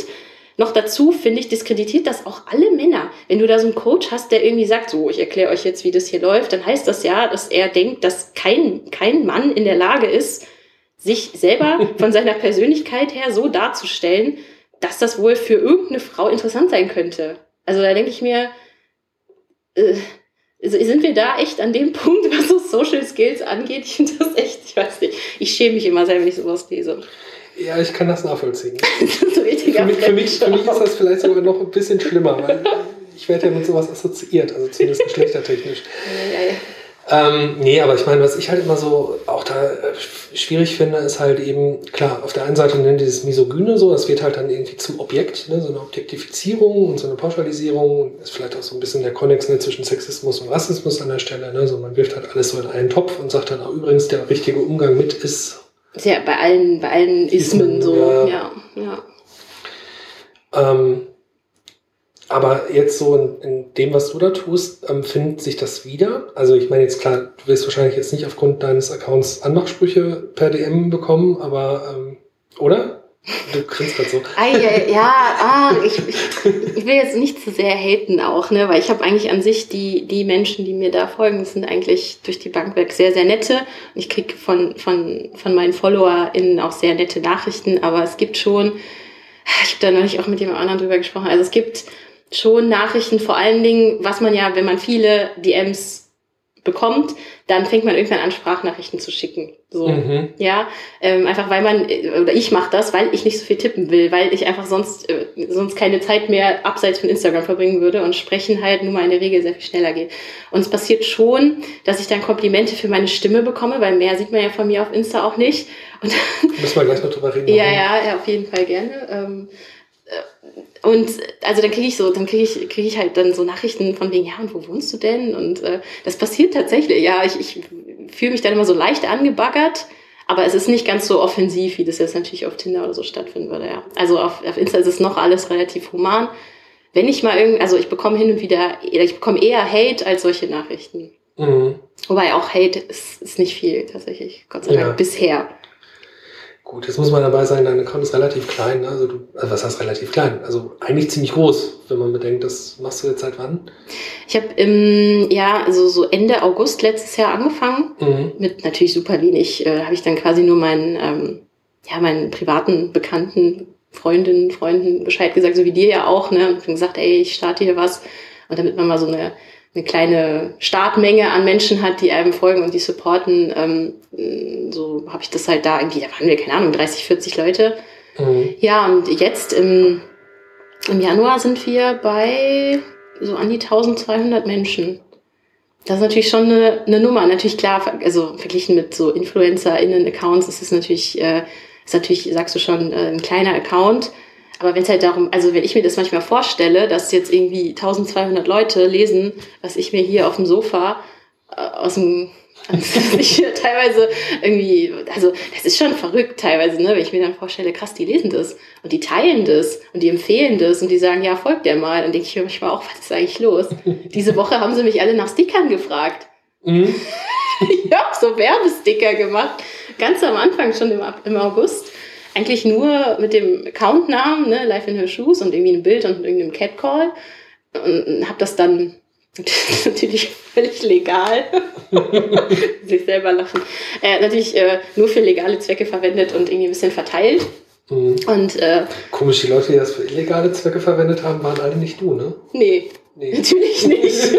noch dazu, finde ich, diskreditiert das auch alle Männer. Wenn du da so einen Coach hast, der irgendwie sagt, so, ich erkläre euch jetzt, wie das hier läuft, dann heißt das ja, dass er denkt, dass kein, kein Mann in der Lage ist, sich selber von seiner Persönlichkeit her so darzustellen, dass das wohl für irgendeine Frau interessant sein könnte. Also da denke ich mir, äh, sind wir da echt an dem Punkt, was so Social Skills angeht? Ich finde das echt, ich weiß nicht, ich schäme mich immer sehr, wenn ich sowas lese. Ja, ich kann das nachvollziehen. das für, mich, für, mich, für mich ist das vielleicht sogar noch ein bisschen schlimmer, weil ich werde ja mit sowas assoziiert, also zumindest geschlechtertechnisch. Ja, ja, ja. Ähm, nee, aber ich meine, was ich halt immer so auch da äh, schwierig finde, ist halt eben, klar, auf der einen Seite nennt dieses Misogyne so, das wird halt dann irgendwie zum Objekt, ne, so eine Objektifizierung und so eine Pauschalisierung, ist vielleicht auch so ein bisschen der Konnex ne, zwischen Sexismus und Rassismus an der Stelle, ne, so man wirft halt alles so in einen Topf und sagt dann auch übrigens, der richtige Umgang mit ist ist ja bei allen, bei allen Ismen, Ismen so, ja. ja, ja. Ähm, Aber jetzt so in, in, dem, was du da tust, ähm, findet sich das wieder? Also ich meine jetzt klar, du wirst wahrscheinlich jetzt nicht aufgrund deines Accounts Anmachsprüche per DM bekommen, aber ähm, oder? Du grinst gerade so. Ei, ja, ah, ich, ich, will jetzt nicht zu sehr haten auch, ne, weil ich habe eigentlich an sich die, die Menschen, die mir da folgen, sind eigentlich durch die Bank weg sehr, sehr nette. Und ich kriege von, von, von meinen FollowerInnen auch sehr nette Nachrichten, aber es gibt schon, ich habe da neulich auch mit jemand anderem drüber gesprochen, also es gibt schon Nachrichten, vor allen Dingen, was man ja, wenn man viele DMs bekommt, dann fängt man irgendwann an, Sprachnachrichten zu schicken. So, mhm. ja, ähm, einfach weil man äh, oder ich mache das, weil ich nicht so viel tippen will, weil ich einfach sonst äh, sonst keine Zeit mehr abseits von Instagram verbringen würde und sprechen halt nun mal in der Regel sehr viel schneller geht. Und es passiert schon, dass ich dann Komplimente für meine Stimme bekomme, weil mehr sieht man ja von mir auf Insta auch nicht. Und Müssen wir gleich noch drüber reden. ja, ja, ja, auf jeden Fall gerne. Ähm, äh, und also dann kriege ich so, dann kriege ich, kriege ich halt dann so Nachrichten von wegen, ja, und wo wohnst du denn? Und äh, das passiert tatsächlich. Ja, ich, ich fühle mich dann immer so leicht angebaggert, aber es ist nicht ganz so offensiv, wie das jetzt natürlich auf Tinder oder so stattfinden würde. Ja. Also auf, auf Insta ist es noch alles relativ human. Wenn ich mal irgendwie, also ich bekomme hin und wieder, ich bekomme eher Hate als solche Nachrichten. Mhm. Wobei auch Hate ist, ist nicht viel tatsächlich, Gott sei Dank, ja. bisher. Gut, jetzt muss man dabei sagen, dein Account ist relativ klein. Ne? Also du, also was heißt relativ klein? Also eigentlich ziemlich groß, wenn man bedenkt, das machst du jetzt seit wann? Ich habe im ja also so Ende August letztes Jahr angefangen mhm. mit natürlich super wenig. Äh, habe ich dann quasi nur meinen ähm, ja meinen privaten Bekannten, Freundinnen, Freunden Bescheid gesagt, so wie dir ja auch, ne? Und gesagt, ey, ich starte hier was und damit man mal so eine eine kleine Startmenge an Menschen hat, die einem folgen und die supporten, ähm, so habe ich das halt da irgendwie, da waren wir, keine Ahnung, 30, 40 Leute. Mhm. Ja, und jetzt im, im Januar sind wir bei so an die 1200 Menschen. Das ist natürlich schon eine, eine Nummer. Natürlich klar, also verglichen mit so InfluencerInnen-Accounts ist es natürlich, äh, ist natürlich, sagst du schon, äh, ein kleiner Account. Aber wenn es halt darum, also wenn ich mir das manchmal vorstelle, dass jetzt irgendwie 1200 Leute lesen, was ich mir hier auf dem Sofa äh, aus dem ich teilweise irgendwie, also das ist schon verrückt teilweise, ne, wenn ich mir dann vorstelle, krass, die lesen das und die teilen das und die empfehlen das und die sagen, ja, folgt der mal. Dann denke ich mir manchmal auch, was ist eigentlich los? Diese Woche haben sie mich alle nach Stickern gefragt. Mhm. ich habe so Werbesticker gemacht, ganz am Anfang schon im, im August eigentlich nur mit dem Accountnamen, ne, Life in Her Shoes und irgendwie ein Bild und irgendeinem Catcall. Und habe das dann natürlich völlig legal, sich selber lachen, äh, natürlich äh, nur für legale Zwecke verwendet und irgendwie ein bisschen verteilt. Mhm. Und, äh, Komisch, die Leute, die das für illegale Zwecke verwendet haben, waren alle nicht du, ne? Nee, nee. natürlich nicht.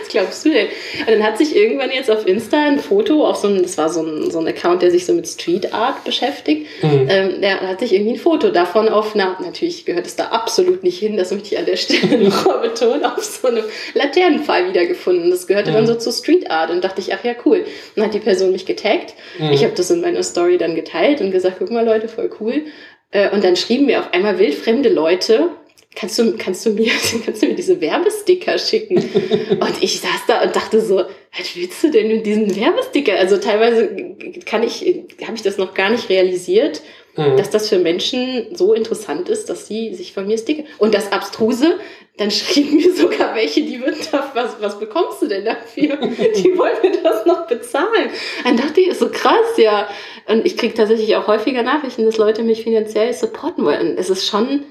Was glaubst du denn? Und dann hat sich irgendwann jetzt auf Insta ein Foto, auf so ein, das war so ein, so ein Account, der sich so mit Street Art beschäftigt, mhm. ähm, der hat sich irgendwie ein Foto davon auf, na, natürlich gehört es da absolut nicht hin, das möchte ich an der Stelle noch betonen, auf so einem Laternenpfahl wiedergefunden. Das gehörte mhm. dann so zu Street Art und dachte ich, ach ja, cool. Dann hat die Person mich getaggt. Mhm. Ich habe das in meiner Story dann geteilt und gesagt, guck mal Leute, voll cool. Äh, und dann schrieben mir auf einmal wildfremde Leute, kannst du, kannst du mir, kannst du mir diese Werbesticker schicken? und ich saß da und dachte so, was willst du denn mit diesen Werbesticker? Also teilweise kann ich, habe ich das noch gar nicht realisiert, mhm. dass das für Menschen so interessant ist, dass sie sich von mir sticken. Und das Abstruse, dann schrieben mir sogar welche, die würden da, was, was bekommst du denn dafür? Die wollen mir das noch bezahlen. Dann dachte ich, ist so krass, ja. Und ich kriege tatsächlich auch häufiger Nachrichten, dass Leute mich finanziell supporten wollen. Es ist schon,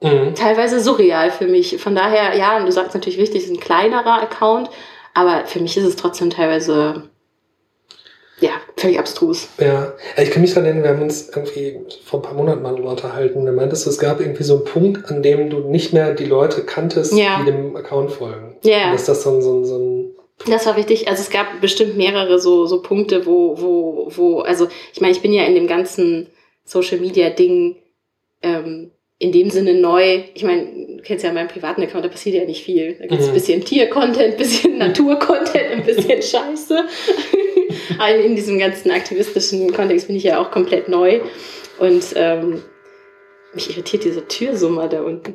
Mhm. Teilweise surreal für mich. Von daher, ja, du sagst natürlich richtig, es ist ein kleinerer Account, aber für mich ist es trotzdem teilweise ja, völlig abstrus. Ja, ich kann mich daran erinnern, wir haben uns irgendwie vor ein paar Monaten mal darüber unterhalten. Da meintest du, es gab irgendwie so einen Punkt, an dem du nicht mehr die Leute kanntest, ja. die dem Account folgen. Ja. Und ist das so ein, so ein, so ein das war wichtig. Also es gab bestimmt mehrere so, so Punkte, wo, wo, wo, also ich meine, ich bin ja in dem ganzen Social Media Ding ähm, in dem Sinne neu. Ich meine, du kennst ja meinen privaten Account, da passiert ja nicht viel. Da gibt es mhm. ein bisschen Tier-Content, ein bisschen Natur-Content, ein bisschen Scheiße. Aber in diesem ganzen aktivistischen Kontext bin ich ja auch komplett neu. Und ähm, mich irritiert diese Türsummer da unten.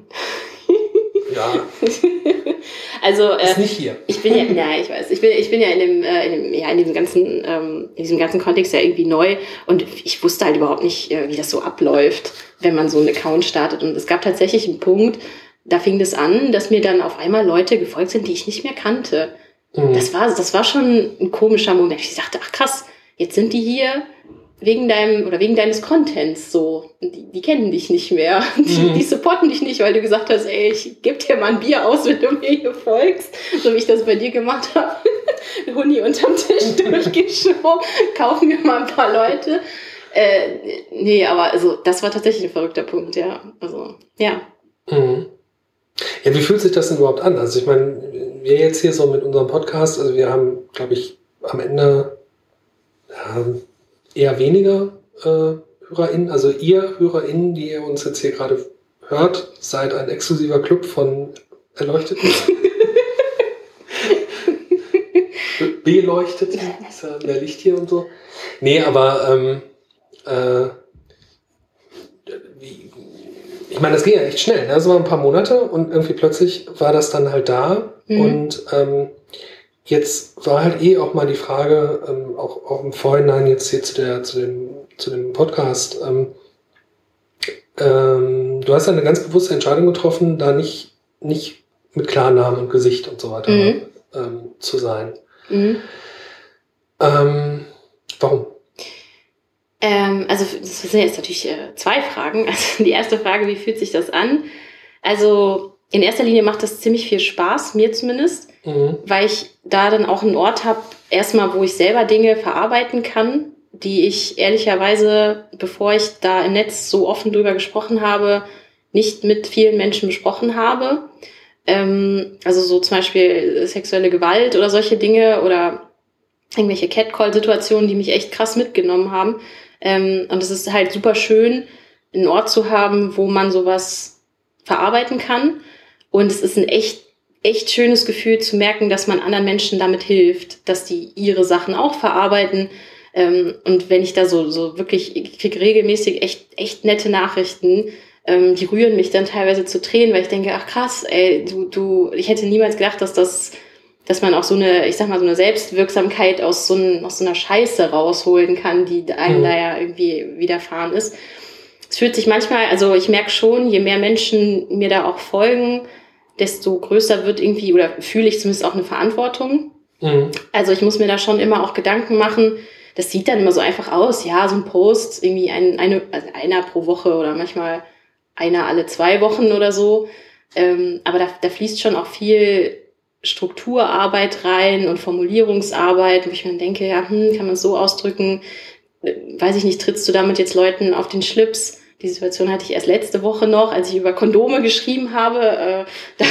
Ja. also äh, ist nicht hier. Ich bin ja, na, ich weiß, ich bin, ich bin ja in dem, äh, in dem, ja, in diesem ganzen, ähm, in diesem ganzen Kontext ja irgendwie neu und ich wusste halt überhaupt nicht, äh, wie das so abläuft, wenn man so einen Account startet. Und es gab tatsächlich einen Punkt, da fing das an, dass mir dann auf einmal Leute gefolgt sind, die ich nicht mehr kannte. Mhm. Das, war, das war schon ein komischer Moment. Ich dachte, ach krass, jetzt sind die hier wegen deinem oder wegen deines Contents so. Die, die kennen dich nicht mehr. Die, mhm. die, supporten dich nicht, weil du gesagt hast, ey, ich geb dir mal ein Bier aus, wenn du mir hier folgst. So wie ich das bei dir gemacht habe. Huni unterm Tisch durchgeschoben, kaufen mir mal ein paar Leute. Äh, nee, aber also das war tatsächlich ein verrückter Punkt, ja. Also, ja. Mhm. Ja, wie fühlt sich das denn überhaupt an? Also ich meine, wir jetzt hier so mit unserem Podcast, also wir haben, glaube ich, am Ende ja, eher weniger äh, HörerInnen, also ihr HörerInnen, die ihr uns jetzt hier gerade hört, seid ein exklusiver Club von Erleuchteten. Beleuchtet, ist ja mehr Licht hier und so. Nee, aber ähm, äh, wie, ich meine, das ging ja echt schnell. Ne? Das waren ein paar Monate und irgendwie plötzlich war das dann halt da. Mhm. Und ähm, jetzt war halt eh auch mal die Frage, ähm, auch, auch im Vorhinein jetzt hier zu, der, zu, dem, zu dem Podcast. Ähm, ähm, du hast eine ganz bewusste Entscheidung getroffen, da nicht, nicht mit Klarnamen und Gesicht und so weiter mhm. ähm, zu sein. Mhm. Ähm, warum? Ähm, also das sind jetzt natürlich äh, zwei Fragen. Also die erste Frage, wie fühlt sich das an? Also in erster Linie macht das ziemlich viel Spaß, mir zumindest, mhm. weil ich da dann auch einen Ort habe, erstmal, wo ich selber Dinge verarbeiten kann, die ich ehrlicherweise, bevor ich da im Netz so offen drüber gesprochen habe, nicht mit vielen Menschen besprochen habe. Ähm, also so zum Beispiel sexuelle Gewalt oder solche Dinge oder irgendwelche Catcall-Situationen, die mich echt krass mitgenommen haben. Ähm, und es ist halt super schön, einen Ort zu haben, wo man sowas verarbeiten kann. Und es ist ein echt, echt schönes Gefühl zu merken, dass man anderen Menschen damit hilft, dass die ihre Sachen auch verarbeiten. Ähm, und wenn ich da so, so wirklich, ich kriege regelmäßig echt, echt nette Nachrichten, ähm, die rühren mich dann teilweise zu Tränen, weil ich denke, ach krass, ey, du, du, ich hätte niemals gedacht, dass das dass man auch so eine, ich sag mal, so eine Selbstwirksamkeit aus so, ein, aus so einer Scheiße rausholen kann, die einem mhm. da ja irgendwie widerfahren ist. Es fühlt sich manchmal, also ich merke schon, je mehr Menschen mir da auch folgen, desto größer wird irgendwie, oder fühle ich zumindest auch eine Verantwortung. Mhm. Also ich muss mir da schon immer auch Gedanken machen. Das sieht dann immer so einfach aus, ja, so ein Post, irgendwie ein, eine, also einer pro Woche oder manchmal einer alle zwei Wochen oder so. Ähm, aber da, da fließt schon auch viel Strukturarbeit rein und Formulierungsarbeit, wo ich mir denke, ja, hm, kann man es so ausdrücken? Äh, weiß ich nicht, trittst du damit jetzt Leuten auf den Schlips? Die Situation hatte ich erst letzte Woche noch, als ich über Kondome geschrieben habe. Äh, da,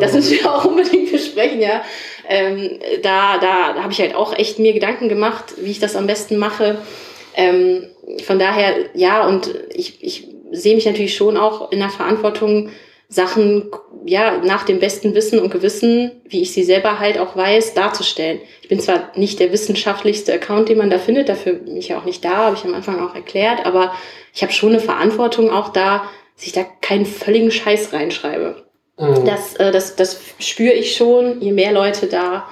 das müssen wir auch unbedingt besprechen, ja. Ähm, da da, da habe ich halt auch echt mir Gedanken gemacht, wie ich das am besten mache. Ähm, von daher, ja, und ich, ich sehe mich natürlich schon auch in der Verantwortung, Sachen ja nach dem besten Wissen und Gewissen, wie ich sie selber halt auch weiß, darzustellen. Ich bin zwar nicht der wissenschaftlichste Account, den man da findet, dafür bin ich ja auch nicht da, habe ich am Anfang auch erklärt, aber ich habe schon eine Verantwortung auch da, dass ich da keinen völligen Scheiß reinschreibe. Mhm. Das, äh, das, das spüre ich schon, je mehr Leute da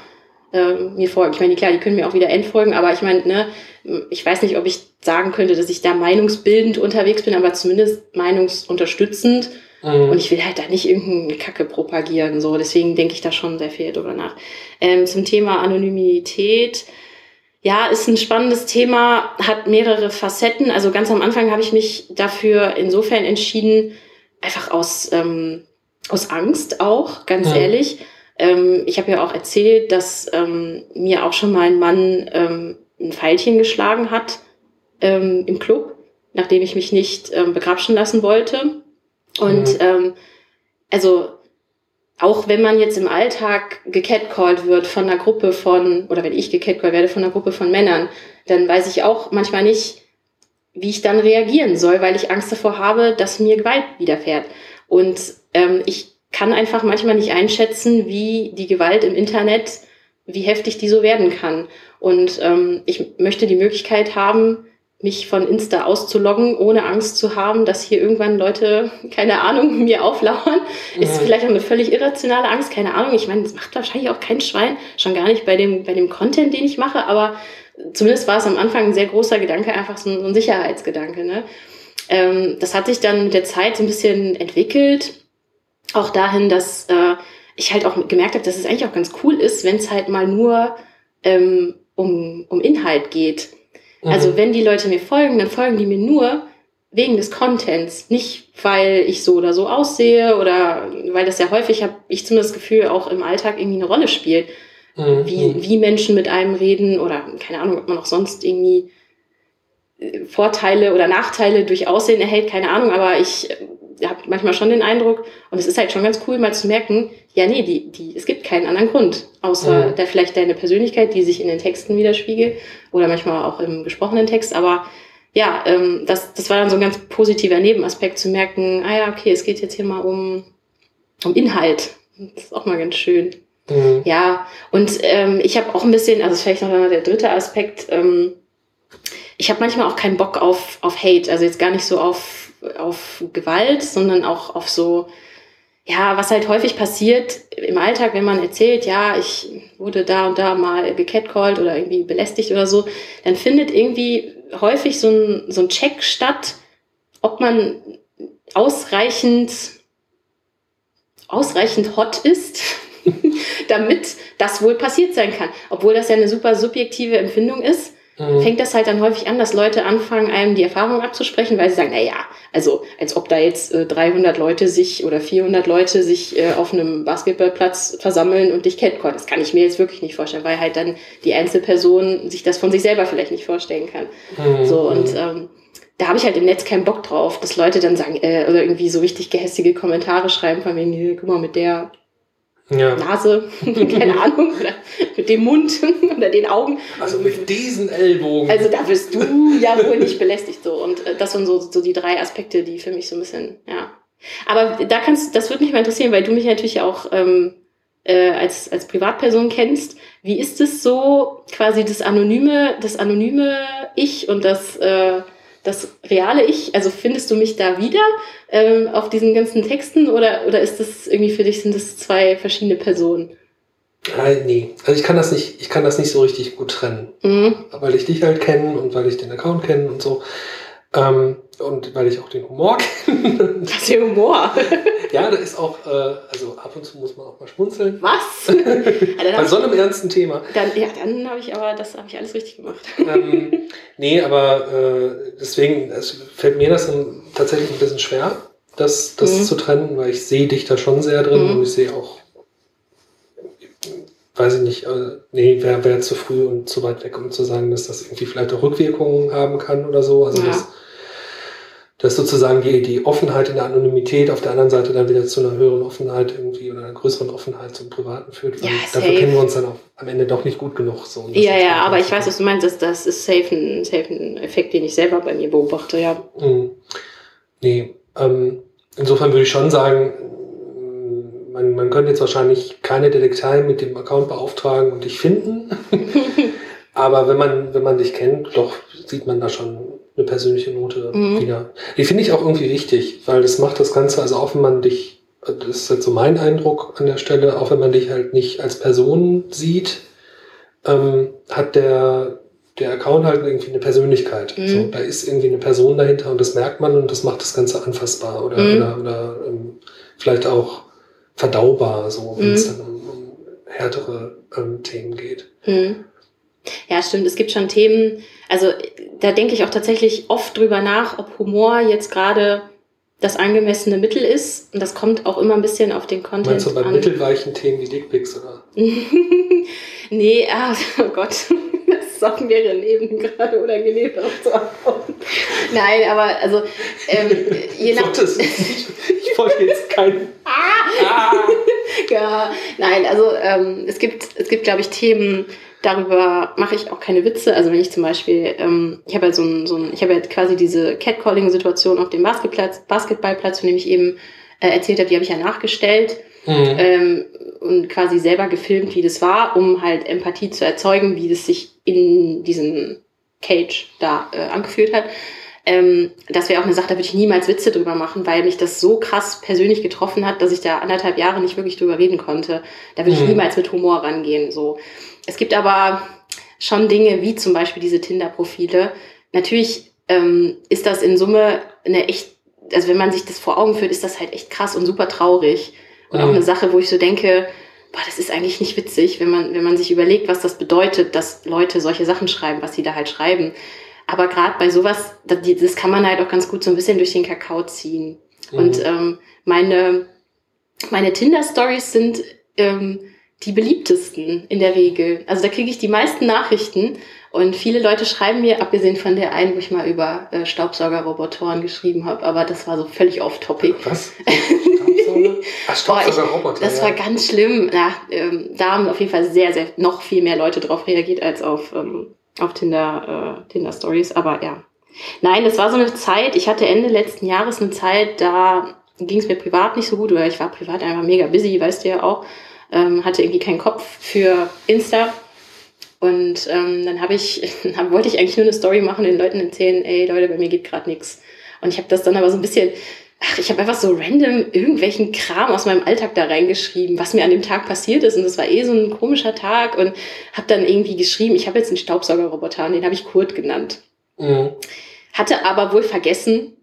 äh, mir folgen. Ich meine, klar, die können mir auch wieder entfolgen, aber ich meine, ne, ich weiß nicht, ob ich sagen könnte, dass ich da meinungsbildend unterwegs bin, aber zumindest meinungsunterstützend Mhm. Und ich will halt da nicht irgendeine Kacke propagieren. So, deswegen denke ich da schon sehr viel drüber nach. Ähm, zum Thema Anonymität. Ja, ist ein spannendes Thema, hat mehrere Facetten. Also ganz am Anfang habe ich mich dafür insofern entschieden, einfach aus, ähm, aus Angst auch, ganz mhm. ehrlich. Ähm, ich habe ja auch erzählt, dass ähm, mir auch schon mal ein Mann ähm, ein Pfeilchen geschlagen hat ähm, im Club, nachdem ich mich nicht ähm, begrapschen lassen wollte. Und mhm. ähm, also auch wenn man jetzt im Alltag gecatcalled wird von einer Gruppe von, oder wenn ich gecatcalled werde von einer Gruppe von Männern, dann weiß ich auch manchmal nicht, wie ich dann reagieren soll, weil ich Angst davor habe, dass mir Gewalt widerfährt. Und ähm, ich kann einfach manchmal nicht einschätzen, wie die Gewalt im Internet, wie heftig die so werden kann. Und ähm, ich möchte die Möglichkeit haben, mich von Insta auszuloggen, ohne Angst zu haben, dass hier irgendwann Leute, keine Ahnung, mir auflauern. Ja. Ist vielleicht auch eine völlig irrationale Angst, keine Ahnung. Ich meine, das macht wahrscheinlich auch kein Schwein, schon gar nicht bei dem, bei dem Content, den ich mache, aber zumindest war es am Anfang ein sehr großer Gedanke, einfach so ein, so ein Sicherheitsgedanke. Ne? Ähm, das hat sich dann mit der Zeit so ein bisschen entwickelt. auch dahin, dass äh, ich halt auch gemerkt habe, dass es eigentlich auch ganz cool ist, wenn es halt mal nur ähm, um, um Inhalt geht. Also mhm. Also wenn die Leute mir folgen, dann folgen die mir nur wegen des Contents, nicht weil ich so oder so aussehe oder weil das ja häufig, habe ich zumindest das Gefühl, auch im Alltag irgendwie eine Rolle spielt. Mhm. Wie, wie Menschen mit einem reden oder keine Ahnung, ob man auch sonst irgendwie äh, Vorteile oder Nachteile durch Aussehen erhält, keine Ahnung, aber ich äh, habe manchmal schon den Eindruck, und es ist halt schon ganz cool, mal zu merken, ja, nee, die, die, es gibt keinen anderen Grund, außer mhm. da vielleicht deine Persönlichkeit, die sich in den Texten widerspiegelt oder manchmal auch im gesprochenen Text, aber ja, ähm, das, das war dann so ein ganz positiver Nebenaspekt zu merken, ah ja, okay, es geht jetzt hier mal um, um Inhalt. Das ist auch mal ganz schön. Mhm. Ja, und ähm, ich habe auch ein bisschen, also vielleicht noch der dritte Aspekt, ähm, ich habe manchmal auch keinen Bock auf, auf Hate, also jetzt gar nicht so auf, auf Gewalt, sondern auch auf so, ja, was halt häufig passiert im Alltag, wenn man erzählt, ja, ich wurde da und da mal gecatcalled oder irgendwie belästigt oder so, dann findet irgendwie häufig so ein, so ein Check statt, ob man ausreichend, ausreichend hot ist, damit das wohl passiert sein kann. Obwohl das ja eine super subjektive Empfindung ist mhm. fängt das halt dann häufig an, dass Leute anfangen, einem die Erfahrung abzusprechen, weil sie sagen, na ja, also als ob da jetzt äh, 300 Leute sich oder 400 Leute sich äh, auf einem Basketballplatz versammeln und dich catcallen. Das kann ich mir jetzt wirklich nicht vorstellen, weil halt dann die Einzelperson sich das von sich selber vielleicht nicht vorstellen kann. Mhm. So und ähm, da habe ich halt im Netz keinen Bock drauf, dass Leute dann sagen, äh, oder irgendwie so richtig gehässige Kommentare schreiben von wegen, guck mal, mit der ja. Nase, keine Ahnung, oder mit dem Mund oder den Augen. Also mit diesen Ellbogen. Also da wirst du ja wohl nicht belästigt so. Und äh, das sind so, so die drei Aspekte, die für mich so ein bisschen, ja. Aber da kannst, das würde mich mal interessieren, weil du mich natürlich auch ähm, äh, als, als Privatperson kennst. Wie ist es so, quasi das anonyme, das anonyme Ich und das äh, das reale Ich? Also findest du mich da wieder ähm, auf diesen ganzen Texten oder, oder ist das irgendwie für dich, sind das zwei verschiedene Personen? Nein, nee. Also ich kann das nicht, ich kann das nicht so richtig gut trennen. Mhm. Weil ich dich halt kenne und weil ich den Account kenne und so. Ähm, und weil ich auch den Humor kenne. Was ist der Humor? ja, da ist auch, äh, also ab und zu muss man auch mal schmunzeln. Was? Bei so einem ernsten Thema. Dann, ja, dann habe ich aber, das habe ich alles richtig gemacht. ähm, nee, aber äh, deswegen es fällt mir das dann tatsächlich ein bisschen schwer, das, das mhm. zu trennen, weil ich sehe dich da schon sehr drin mhm. und ich sehe auch weiß ich nicht, äh, nee, wäre wär zu früh und zu weit weg, um zu sagen, dass das irgendwie vielleicht auch Rückwirkungen haben kann oder so. Also ja. das, dass sozusagen die, die Offenheit in der Anonymität auf der anderen Seite dann wieder zu einer höheren Offenheit irgendwie oder einer größeren Offenheit zum Privaten führt. Weil ja, dafür kennen wir uns dann auch am Ende doch nicht gut genug. So, ja, ja, aber ich weiß, was du meinst. Das, das ist safe ein, safe ein Effekt, den ich selber bei mir beobachte, ja. Mhm. Nee, ähm, insofern würde ich schon sagen, man, man könnte jetzt wahrscheinlich keine Detektei mit dem Account beauftragen und dich finden. Aber wenn man, wenn man dich kennt, doch sieht man da schon eine persönliche Note mhm. wieder. Die finde ich auch irgendwie wichtig, weil das macht das Ganze, also auch wenn man dich, das ist jetzt so mein Eindruck an der Stelle, auch wenn man dich halt nicht als Person sieht, ähm, hat der, der Account halt irgendwie eine Persönlichkeit. Mhm. So, da ist irgendwie eine Person dahinter und das merkt man und das macht das Ganze anfassbar oder, mhm. oder, oder ähm, vielleicht auch verdaubar, so wenn es mhm. dann um, um härtere ähm, Themen geht. Mhm. Ja, stimmt. Es gibt schon Themen, also da denke ich auch tatsächlich oft drüber nach, ob Humor jetzt gerade das angemessene Mittel ist. Und das kommt auch immer ein bisschen auf den Content Meinst du bei an. mittelweichen Themen wie Dickpics, oder? nee, ah, oh Gott. Das ist auf mehreren Ebenen gerade unangenehm darauf zu antworten. Nein, aber also ähm, je nach... Gottes, ich, ich wollte jetzt keinen... ah! ah. ja, nein, also ähm, es gibt, es gibt glaube ich, Themen, Darüber mache ich auch keine Witze. Also wenn ich zum Beispiel, ähm, ich habe ja so ein, so ein, ich habe ja quasi diese Catcalling-Situation auf dem Basketballplatz, Basketballplatz, von dem ich eben äh, erzählt habe, die habe ich ja nachgestellt mhm. ähm, und quasi selber gefilmt, wie das war, um halt Empathie zu erzeugen, wie das sich in diesem Cage da äh, angefühlt hat. Ähm, das wäre auch eine Sache, da würde ich niemals Witze drüber machen, weil mich das so krass persönlich getroffen hat, dass ich da anderthalb Jahre nicht wirklich drüber reden konnte. Da würde ich mhm. niemals mit Humor rangehen. So. Es gibt aber schon Dinge wie zum Beispiel diese Tinder-Profile. Natürlich ähm, ist das in Summe eine echt also wenn man sich das vor Augen führt, ist das halt echt krass und super traurig. Und auch Mhm. eine Sache, wo ich so denke, boah, das ist eigentlich nicht witzig, wenn man, wenn man sich überlegt, was das bedeutet, dass Leute solche Sachen schreiben, was sie da halt schreiben. Aber gerade bei sowas, das, kann man halt auch ganz gut so ein bisschen durch den Kakao ziehen. Und Mhm. ähm, meine, meine Tinder-Stories sind ähm, die beliebtesten in der Regel. Also da kriege ich die meisten Nachrichten und viele Leute schreiben mir, abgesehen von der einen, wo ich mal über äh, Staubsaugerrobotoren geschrieben habe, aber das war so völlig off-topic. Was? Staubsauger? Ach, Staubsaugerroboter. Das ja. war ganz schlimm. Ja, ähm, da haben auf jeden Fall sehr, sehr noch viel mehr Leute drauf reagiert als auf, ähm, auf Tinder, äh, Tinder Stories. Aber ja. Nein, das war so eine Zeit, ich hatte Ende letzten Jahres eine Zeit, da ging es mir privat nicht so gut, weil ich war privat einfach mega busy, weißt du ja auch. Ähm, hatte irgendwie keinen Kopf für Insta. Und ähm, dann habe ich, hab, wollte ich eigentlich nur eine Story machen, den Leuten erzählen, ey Leute, bei mir geht gerade nichts. Und ich habe das dann aber so ein bisschen, ach, ich habe einfach so random irgendwelchen Kram aus meinem Alltag da reingeschrieben, was mir an dem Tag passiert ist. Und das war eh so ein komischer Tag und habe dann irgendwie geschrieben, ich habe jetzt einen Staubsaugerroboter, und den habe ich Kurt genannt. Mhm. Hatte aber wohl vergessen,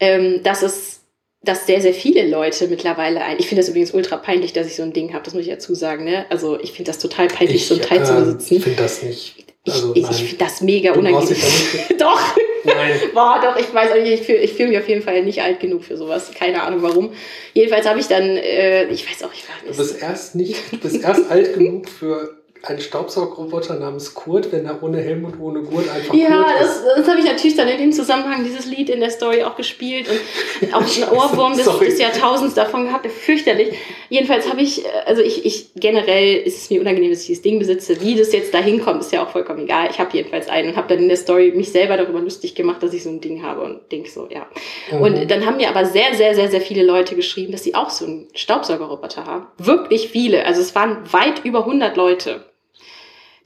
ähm, dass es dass sehr, sehr viele Leute mittlerweile ein. Ich finde das übrigens ultra peinlich, dass ich so ein Ding habe, das muss ich dazu sagen. Ne? Also ich finde das total peinlich, so ein Teil zu äh, besitzen. finde das nicht. Ich, Also, ich, ich finde das mega Du unangenehm. Doch, Nein. boah, doch, ich weiß auch nicht, ich fühle ich fühl mich auf jeden Fall nicht alt genug für sowas. Keine Ahnung warum. Jedenfalls habe ich dann, äh, ich weiß auch, ich war Du bist erst nicht, du bist erst alt genug für einen Staubsaugerroboter namens Kurt, wenn er ohne Helm und ohne Gurt einfach Ja, Kurt das, das habe ich natürlich dann in dem Zusammenhang dieses Lied in der Story auch gespielt und auch einen Ohrwurm des, des Jahrtausends davon gehabt. Fürchterlich. Jedenfalls habe ich, äh, also ich, ich generell ist es mir unangenehm, dass ich dieses Ding besitze. Wie das jetzt da hinkommt, ist ja auch vollkommen egal. Ich habe jedenfalls einen und habe dann in der Story mich selber darüber lustig gemacht, dass ich so ein Ding habe und denk so, ja. Mhm. Und dann haben mir aber sehr, sehr, sehr, sehr viele Leute geschrieben, dass sie auch so einen Staubsaugerroboter haben. Wirklich viele. Also es waren weit über 100 Leute,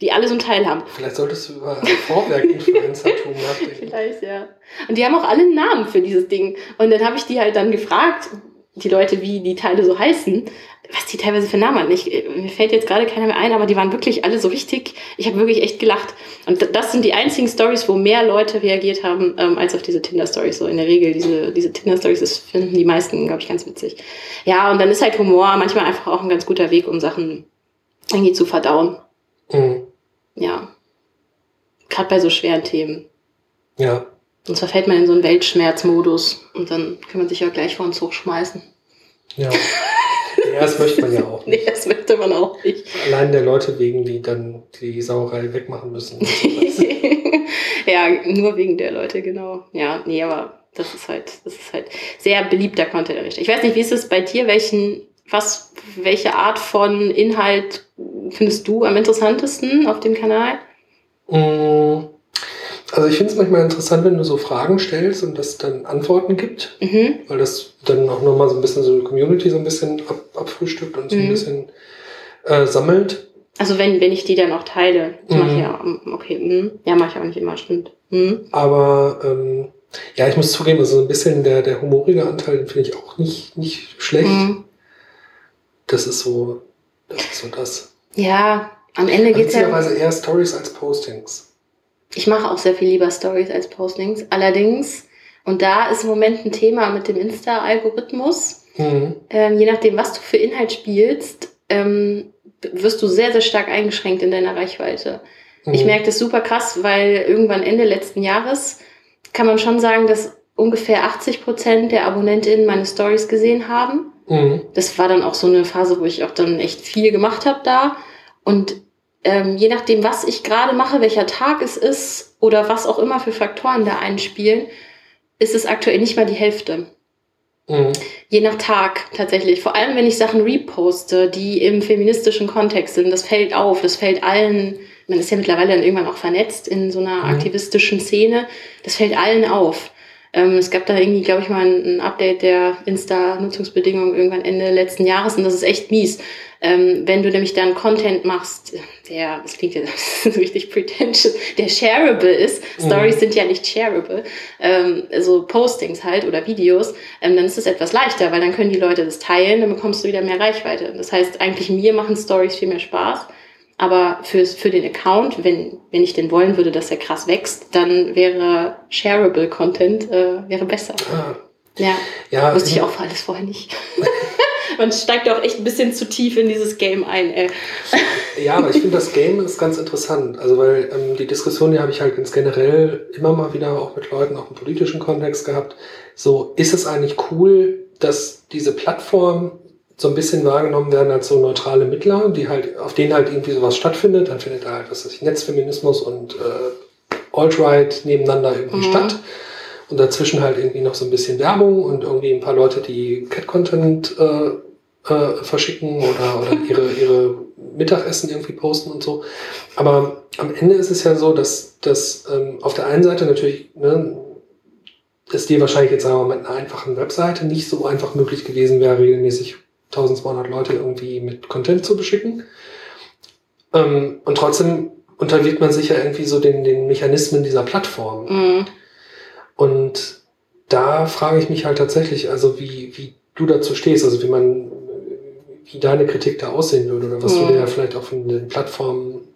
die alle so einen Teil haben. Vielleicht solltest du über Vorwerk-Influencertum nachdenken. Vielleicht, ja. Und die haben auch alle einen Namen für dieses Ding. Und dann habe ich die halt dann gefragt, die Leute, wie die Teile so heißen, was die teilweise für Namen hatten. Ich, äh, mir fällt jetzt gerade keiner mehr ein, aber die waren wirklich alle so richtig. Ich habe wirklich echt gelacht. Und das sind die einzigen Stories, wo mehr Leute reagiert haben, ähm, als auf diese Tinder-Stories. So in der Regel, diese, diese Tinder-Stories, finden die meisten, glaube ich, ganz witzig. Ja, und dann ist halt Humor manchmal einfach auch ein ganz guter Weg, um Sachen irgendwie zu verdauen. Mhm. Ja. Gerade bei so schweren Themen. Ja. Sonst verfällt man in so einen Weltschmerzmodus und dann kann man sich ja gleich vor uns hochschmeißen. Ja. ja, das möchte man ja auch Nee, nicht. das möchte man auch nicht. Allein der Leute wegen, die dann die Sauerei wegmachen müssen. ja, nur wegen der Leute, genau. Ja, nee, aber das ist halt, das ist halt sehr beliebter Content errichtet. Ich weiß nicht, wie ist es bei dir? Welchen, was, welche Art von Inhalt findest du am interessantesten auf dem Kanal? Mm, Also ich finde es manchmal interessant, wenn du so Fragen stellst und das dann Antworten gibt, Mhm. weil das dann auch nochmal so ein bisschen so die Community so ein bisschen ab, abfrühstückt und so ein Mhm. bisschen äh, sammelt. Also wenn, wenn ich die dann auch teile. Das mach ich Mhm. ja, okay. Mhm. Ja, mache ich auch nicht immer, stimmt. Mhm. Aber ähm, ja, ich muss zugeben, also so ein bisschen der, der humorige Anteil, den finde ich auch nicht, nicht schlecht. Mhm. Das ist so, das ist so das. Ja, am Ende geht's ja. Witzigerweise eher Stories als Postings. Ich mache auch sehr viel lieber Stories als Postings. Allerdings, und da ist im Moment ein Thema mit dem Insta-Algorithmus. Mhm. Ähm, je nachdem, was du für Inhalt spielst, ähm, wirst du sehr, sehr stark eingeschränkt in deiner Reichweite. Ich Mhm. merke das super krass, weil irgendwann Ende letzten Jahres kann man schon sagen, dass ungefähr 80 Prozent der AbonnentInnen meine Stories gesehen haben. Mhm. Das war dann auch so eine Phase, wo ich auch dann echt viel gemacht habe da. Und ähm, je nachdem, was ich gerade mache, welcher Tag es ist oder was auch immer für Faktoren da einspielen, ist es aktuell nicht mal die Hälfte. Mhm. Je nach Tag tatsächlich. Vor allem, wenn ich Sachen reposte, die im feministischen Kontext sind. Das fällt auf. Das fällt allen. Man ist ja mittlerweile dann irgendwann auch vernetzt in so einer Mhm. aktivistischen Szene. Das fällt allen auf. Ähm, es gab da irgendwie, glaube ich, mal ein, Update der Insta-Nutzungsbedingungen irgendwann Ende letzten Jahres und das ist echt mies. Ähm, wenn du nämlich dann Content machst, der, das klingt ja so richtig pretentious, der shareable ist, Mhm. Stories sind ja nicht shareable, ähm, also Postings halt oder Videos, ähm, dann ist es etwas leichter, weil dann können die Leute das teilen, dann bekommst du wieder mehr Reichweite. Das heißt, eigentlich mir machen Stories viel mehr Spaß. Aber fürs, für den Account, wenn, wenn ich denn wollen würde, dass er krass wächst, dann wäre shareable Content äh, wäre besser. Ah. Ja, ja wusste ich auch alles vorher nicht. Man steigt auch echt ein bisschen zu tief in dieses Game ein, ey. Ja, aber ich finde, das Game ist ganz interessant. Also, weil ähm, die Diskussion, die habe ich halt ganz generell immer mal wieder auch mit Leuten, auch im politischen Kontext gehabt. So, ist es eigentlich cool, dass diese Plattform so ein bisschen wahrgenommen werden als so neutrale Mittler, die halt, auf denen halt irgendwie sowas stattfindet. Dann findet da halt, was weiß ich, Netzfeminismus und äh, Alt-Right nebeneinander irgendwie mhm. statt. Und dazwischen halt irgendwie noch so ein bisschen Werbung und irgendwie ein paar Leute, die Cat-Content äh, äh, verschicken oder, oder ihre, ihre Mittagessen irgendwie posten und so. Aber am Ende ist es ja so, dass, dass ähm, auf der einen Seite natürlich ne, es dir wahrscheinlich jetzt sagen wir mal mit einer einfachen Webseite nicht so einfach möglich gewesen wäre, regelmäßig 1200 Leute irgendwie mit Content zu beschicken. Ähm, und trotzdem unterliegt man sich ja irgendwie so den, den Mechanismen dieser Plattform. Mhm. Und da frage ich mich halt tatsächlich, also wie, wie du dazu stehst, also wie man, wie deine Kritik da aussehen würde oder was mhm. du dir ja vielleicht auch von den Plattformen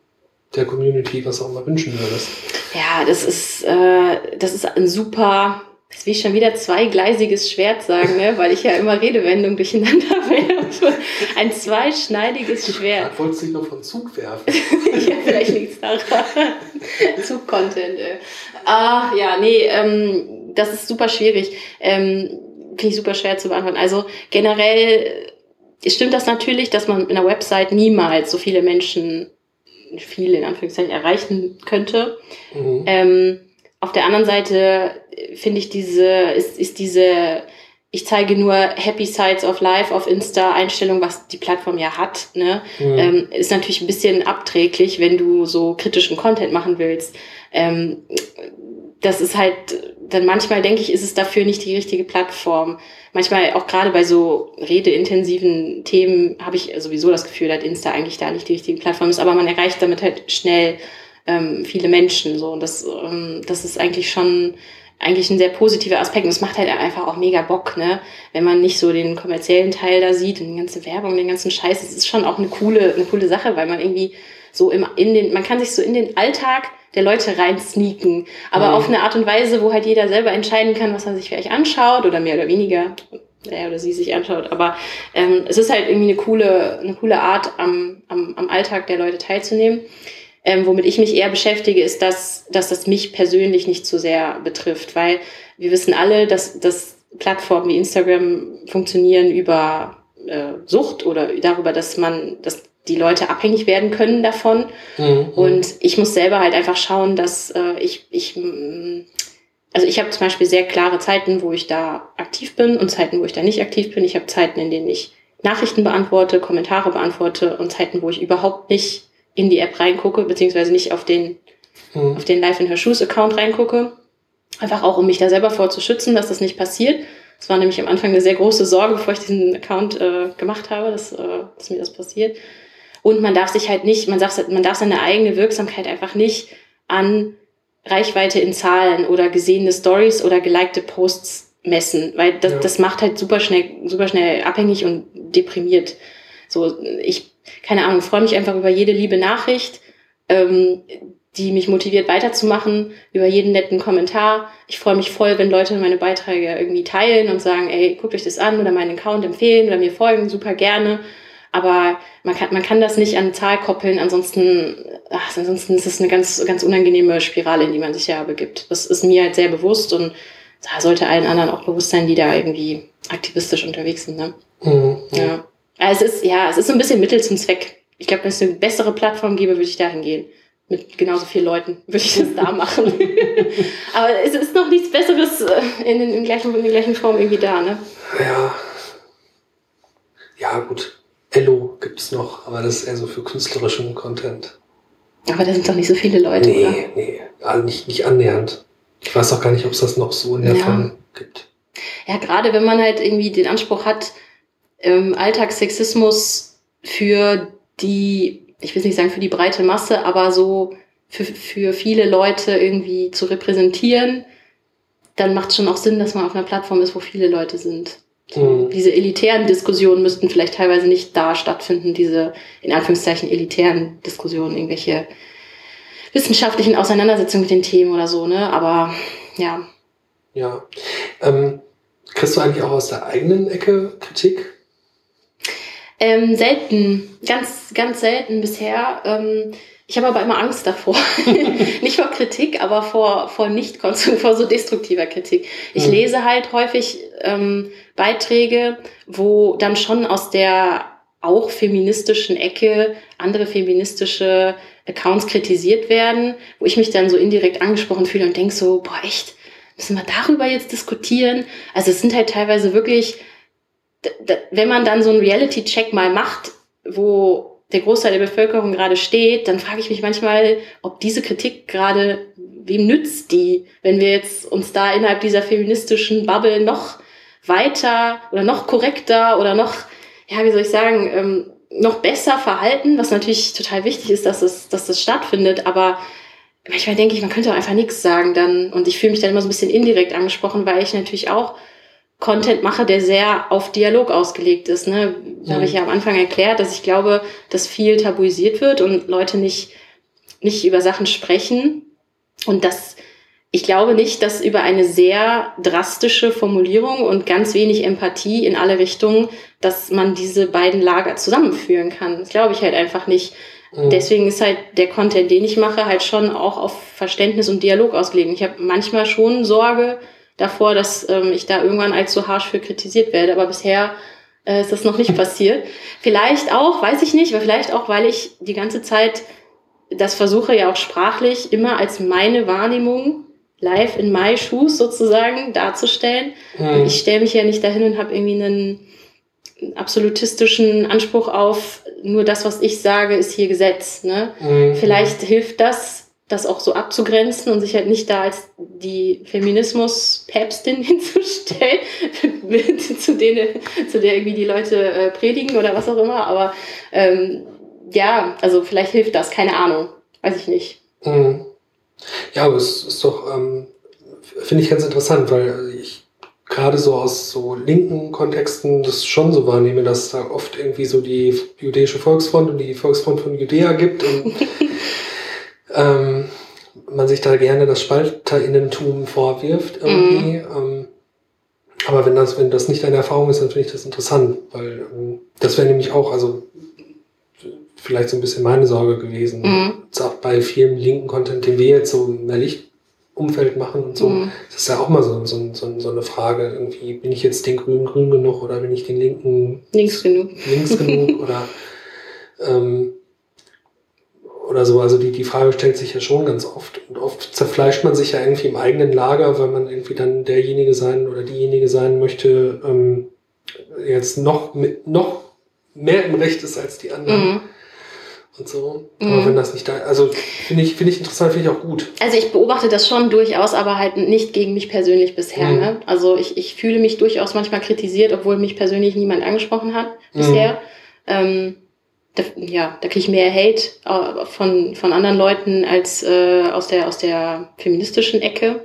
der Community, was auch immer wünschen würdest. Ja, das ist, äh, das ist ein super das will ich schon wieder zweigleisiges Schwert sagen, ne? weil ich ja immer Redewendungen durcheinander werfe. Ein zweischneidiges Schwert. Du wolltest dich noch von Zug werfen. ja, vielleicht nichts daran. Zug-Content. Äh. Ah, ja, nee, ähm, das ist super schwierig. Ähm, Finde ich super schwer zu beantworten. Also generell stimmt das natürlich, dass man in einer Website niemals so viele Menschen, viele in Anführungszeichen, erreichen könnte. Mhm. Ähm, auf der anderen Seite äh, finde ich diese, ist, ist diese, ich zeige nur Happy Sides of Life auf Insta Einstellung, was die Plattform ja hat, ne? Mhm. Ähm, ist natürlich ein bisschen abträglich, wenn du so kritischen Content machen willst. Ähm, das ist halt, dann manchmal denke ich, ist es dafür nicht die richtige Plattform. Manchmal auch gerade bei so redeintensiven Themen habe ich sowieso das Gefühl, dass Insta eigentlich da nicht die richtige Plattform ist, aber man erreicht damit halt schnell ähm, viele Menschen. So. Und das, ähm, das ist eigentlich schon eigentlich ein sehr positiver Aspekt. Und es macht halt einfach auch mega Bock, ne? Wenn man nicht so den kommerziellen Teil da sieht und die ganze Werbung, den ganzen Scheiß. Es ist schon auch eine coole, eine coole Sache, weil man irgendwie so im, in den, man kann sich so in den Alltag der Leute rein sneaken. Aber mhm. auf eine Art und Weise, wo halt jeder selber entscheiden kann, was er sich vielleicht anschaut oder mehr oder weniger er oder sie sich anschaut. Aber ähm, es ist halt irgendwie eine coole, eine coole Art, am, am, am Alltag der Leute teilzunehmen. Ähm, womit ich mich eher beschäftige, ist, dass, dass das mich persönlich nicht so sehr betrifft, weil wir wissen alle, dass, dass Plattformen wie Instagram funktionieren über äh, Sucht oder darüber, dass man, dass die Leute abhängig werden können davon. Mhm. Und ich muss selber halt einfach schauen, dass äh, ich, ich mm, also ich habe zum Beispiel sehr klare Zeiten, wo ich da aktiv bin und Zeiten, wo ich da nicht aktiv bin. Ich habe Zeiten, in denen ich Nachrichten beantworte, Kommentare beantworte und Zeiten, wo ich überhaupt nicht in die App reingucke, beziehungsweise nicht auf den, mhm. auf den Live in Her Shoes Account reingucke. Einfach auch, um mich da selber vorzuschützen, dass das nicht passiert. Das war nämlich am Anfang eine sehr große Sorge, bevor ich diesen Account äh, gemacht habe, dass, äh, dass mir das passiert. Und man darf sich halt nicht, man darf, man darf seine eigene Wirksamkeit einfach nicht an Reichweite in Zahlen oder gesehene Stories oder gelikte Posts messen, weil das, ja. das macht halt super schnell, super schnell abhängig und deprimiert. So, ich keine Ahnung, freue mich einfach über jede liebe Nachricht, ähm, die mich motiviert weiterzumachen, über jeden netten Kommentar. Ich freue mich voll, wenn Leute meine Beiträge irgendwie teilen und sagen, ey, guckt euch das an oder meinen Account empfehlen oder mir folgen, super gerne. Aber man kann, man kann das nicht an Zahl koppeln, ansonsten, ach, ansonsten ist es eine ganz, ganz unangenehme Spirale, in die man sich ja begibt. Das ist mir halt sehr bewusst und da sollte allen anderen auch bewusst sein, die da irgendwie aktivistisch unterwegs sind. Ne? Mhm. Ja. Es ist, ja, es ist so ein bisschen Mittel zum Zweck. Ich glaube, wenn es eine bessere Plattform gäbe, würde ich dahin gehen. Mit genauso vielen Leuten würde ich das da machen. Aber es ist noch nichts Besseres äh, in, in, in, gleichen, in der gleichen Form irgendwie da, ne? Ja. Ja, gut. Ello gibt es noch, aber das ist eher so für künstlerischen Content. Aber da sind doch nicht so viele Leute, nee, oder? Nee, also nicht, nicht annähernd. Ich weiß auch gar nicht, ob es das noch so in der ja. Form gibt. Ja, gerade wenn man halt irgendwie den Anspruch hat, ähm, Alltagssexismus für die, ich will nicht sagen für die breite Masse, aber so für, für viele Leute irgendwie zu repräsentieren, dann macht es schon auch Sinn, dass man auf einer Plattform ist, wo viele Leute sind. Mhm. Diese elitären Diskussionen müssten vielleicht teilweise nicht da stattfinden, diese in Anführungszeichen elitären Diskussionen, irgendwelche wissenschaftlichen Auseinandersetzungen mit den Themen oder so, ne? Aber ja. Ja. Ähm, Kriegst du eigentlich auch aus der eigenen Ecke Kritik? Ähm, selten, ganz, ganz selten bisher. Ähm, ich habe aber immer Angst davor. nicht vor Kritik, aber vor, vor nicht vor so destruktiver Kritik. Ich mhm. lese halt häufig ähm, Beiträge, wo dann schon aus der auch feministischen Ecke andere feministische Accounts kritisiert werden, wo ich mich dann so indirekt angesprochen fühle und denke so, boah, echt, müssen wir darüber jetzt diskutieren? Also es sind halt teilweise wirklich, wenn man dann so einen Reality-Check mal macht, wo der Großteil der Bevölkerung gerade steht, dann frage ich mich manchmal, ob diese Kritik gerade, wem nützt die, wenn wir jetzt uns da innerhalb dieser feministischen Bubble noch weiter oder noch korrekter oder noch, ja, wie soll ich sagen, ähm, noch besser verhalten, was natürlich total wichtig ist, dass es, dass das stattfindet, aber manchmal denke ich, man könnte auch einfach nichts sagen dann. Und ich fühle mich dann immer so ein bisschen indirekt angesprochen, weil ich natürlich auch Content mache, der sehr auf Dialog ausgelegt ist. Ne? Da mhm. habe ich ja am Anfang erklärt, dass ich glaube, dass viel tabuisiert wird und Leute nicht, nicht über Sachen sprechen und dass ich glaube nicht, dass über eine sehr drastische Formulierung und ganz wenig Empathie in alle Richtungen, dass man diese beiden Lager zusammenführen kann. Das glaube ich halt einfach nicht. Mhm. Deswegen ist halt der Content, den ich mache, halt schon auch auf Verständnis und Dialog ausgelegt. Ich habe manchmal schon Sorge davor, dass ähm, ich da irgendwann so harsch für kritisiert werde, aber bisher äh, ist das noch nicht passiert. Vielleicht auch, weiß ich nicht, aber vielleicht auch, weil ich die ganze Zeit das versuche ja auch sprachlich immer als meine Wahrnehmung live in my shoes sozusagen darzustellen. Mhm. Ich stelle mich ja nicht dahin und habe irgendwie einen absolutistischen Anspruch auf, nur das, was ich sage, ist hier Gesetz. Ne? Mhm. Vielleicht hilft das, das auch so abzugrenzen und sich halt nicht da als die Feminismus-Päpstin hinzustellen, zu, denen, zu der irgendwie die Leute äh, predigen oder was auch immer. Aber ähm, ja, also vielleicht hilft das, keine Ahnung. Weiß ich nicht. Mhm. Ja, aber es ist doch, ähm, finde ich ganz interessant, weil ich gerade so aus so linken Kontexten das schon so wahrnehme, dass es da oft irgendwie so die jüdische Volksfront und die Volksfront von Judäa gibt und ähm, man sich da gerne das Spalterinnentum vorwirft irgendwie. Mm. Ähm, aber wenn das, wenn das nicht deine Erfahrung ist, dann finde ich das interessant, weil ähm, das wäre nämlich auch, also vielleicht so ein bisschen meine Sorge gewesen. Mhm. Auch bei vielen linken Content, den wir jetzt so der Lichtumfeld machen und so, mhm. das ist ja auch mal so, so, so, so, eine Frage, irgendwie, bin ich jetzt den Grünen grün genug oder bin ich den Linken links genug? Links genug oder ähm, oder so. Also die, die Frage stellt sich ja schon ganz oft. Und oft zerfleischt man sich ja irgendwie im eigenen Lager, weil man irgendwie dann derjenige sein oder diejenige sein möchte, ähm, jetzt noch, mit, noch mehr im Recht ist als die anderen. Mhm und so. Aber mhm. wenn das nicht da, also finde ich, finde ich interessant, finde ich auch gut. Also ich beobachte das schon durchaus, aber halt nicht gegen mich persönlich bisher. Mhm. Ne? Also ich, ich fühle mich durchaus manchmal kritisiert, obwohl mich persönlich niemand angesprochen hat bisher. Mhm. Ähm, da, ja, da kriege ich mehr Hate äh, von, von anderen Leuten als äh, aus, der, aus der feministischen Ecke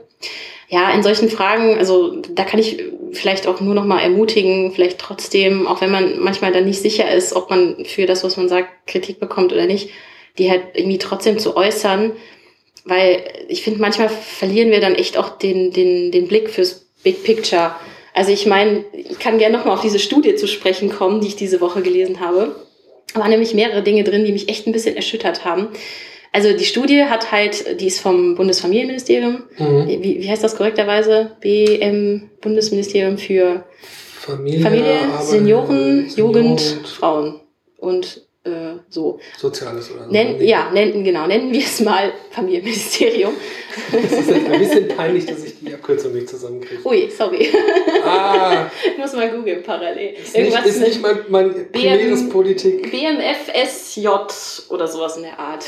ja, in solchen Fragen, also da kann ich vielleicht auch nur noch mal ermutigen, vielleicht trotzdem, auch wenn man manchmal dann nicht sicher ist, ob man für das, was man sagt, Kritik bekommt oder nicht, die halt irgendwie trotzdem zu äußern, weil ich finde, manchmal verlieren wir dann echt auch den, den, den Blick fürs Big Picture. Also ich meine, ich kann gerne noch mal auf diese Studie zu sprechen kommen, die ich diese Woche gelesen habe. Da waren nämlich mehrere Dinge drin, die mich echt ein bisschen erschüttert haben. Also die Studie hat halt, die ist vom Bundesfamilienministerium. Mhm. Wie, wie heißt das korrekterweise? BM Bundesministerium für Familie, Familie Senioren, Senioren, Jugend, Frauen und äh, so. Soziales oder so. Nenn, ja, nennen, genau, nennen wir es mal Familienministerium. Es ist ein bisschen peinlich, dass ich die Abkürzung nicht zusammenkriege. Ui, sorry. Ah. ich muss mal googeln parallel. Ist Irgendwas nicht, ist nicht mein, mein primäres Politik. BMFSJ oder sowas in der Art.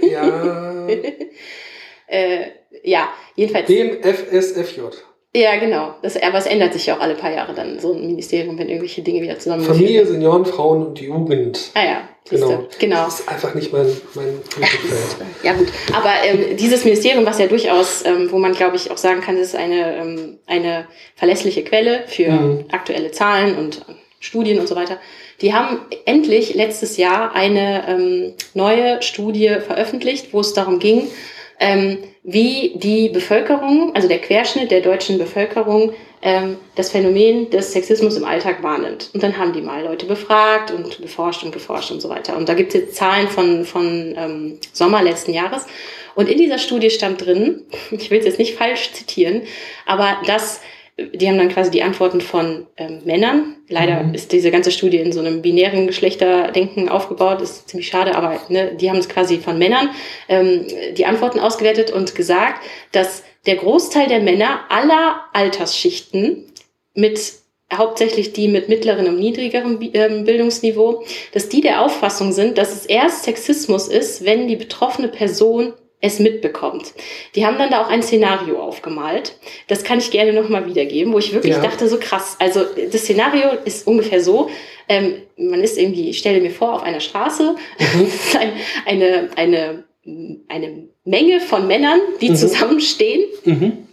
ja. äh, ja, jedenfalls. BMFSFJ. Ja, genau. Das, aber es ändert sich ja auch alle paar Jahre dann so ein Ministerium, wenn irgendwelche Dinge wieder zusammen. Familie, Senioren, Frauen und Jugend. Ah ja, genau. genau. Das ist einfach nicht mein, mein Politikfeld. Ja gut, aber ähm, dieses Ministerium, was ja durchaus, ähm, wo man glaube ich auch sagen kann, das ist eine, ähm, eine verlässliche Quelle für mhm. aktuelle Zahlen und Studien und so weiter. Die haben endlich letztes Jahr eine ähm, neue Studie veröffentlicht, wo es darum ging, ähm, wie die Bevölkerung, also der Querschnitt der deutschen Bevölkerung, ähm, das Phänomen des Sexismus im Alltag wahrnimmt. Und dann haben die mal Leute befragt und geforscht und geforscht und so weiter. Und da gibt es jetzt Zahlen von, von ähm, Sommer letzten Jahres. Und in dieser Studie stand drin, ich will es jetzt nicht falsch zitieren, aber dass die haben dann quasi die Antworten von ähm, Männern. Leider mhm. ist diese ganze Studie in so einem binären Geschlechterdenken aufgebaut, ist ziemlich schade, aber ne, die haben es quasi von Männern ähm, die Antworten ausgewertet und gesagt, dass der Großteil der Männer aller Altersschichten mit hauptsächlich die mit mittlerem und niedrigerem ähm, Bildungsniveau, dass die der Auffassung sind, dass es erst Sexismus ist, wenn die betroffene Person es mitbekommt. Die haben dann da auch ein Szenario aufgemalt. Das kann ich gerne nochmal wiedergeben, wo ich wirklich ja. dachte, so krass. Also das Szenario ist ungefähr so, ähm, man ist irgendwie, ich stelle mir vor, auf einer Straße, mhm. eine, eine, eine Menge von Männern, die mhm. zusammenstehen. Mhm.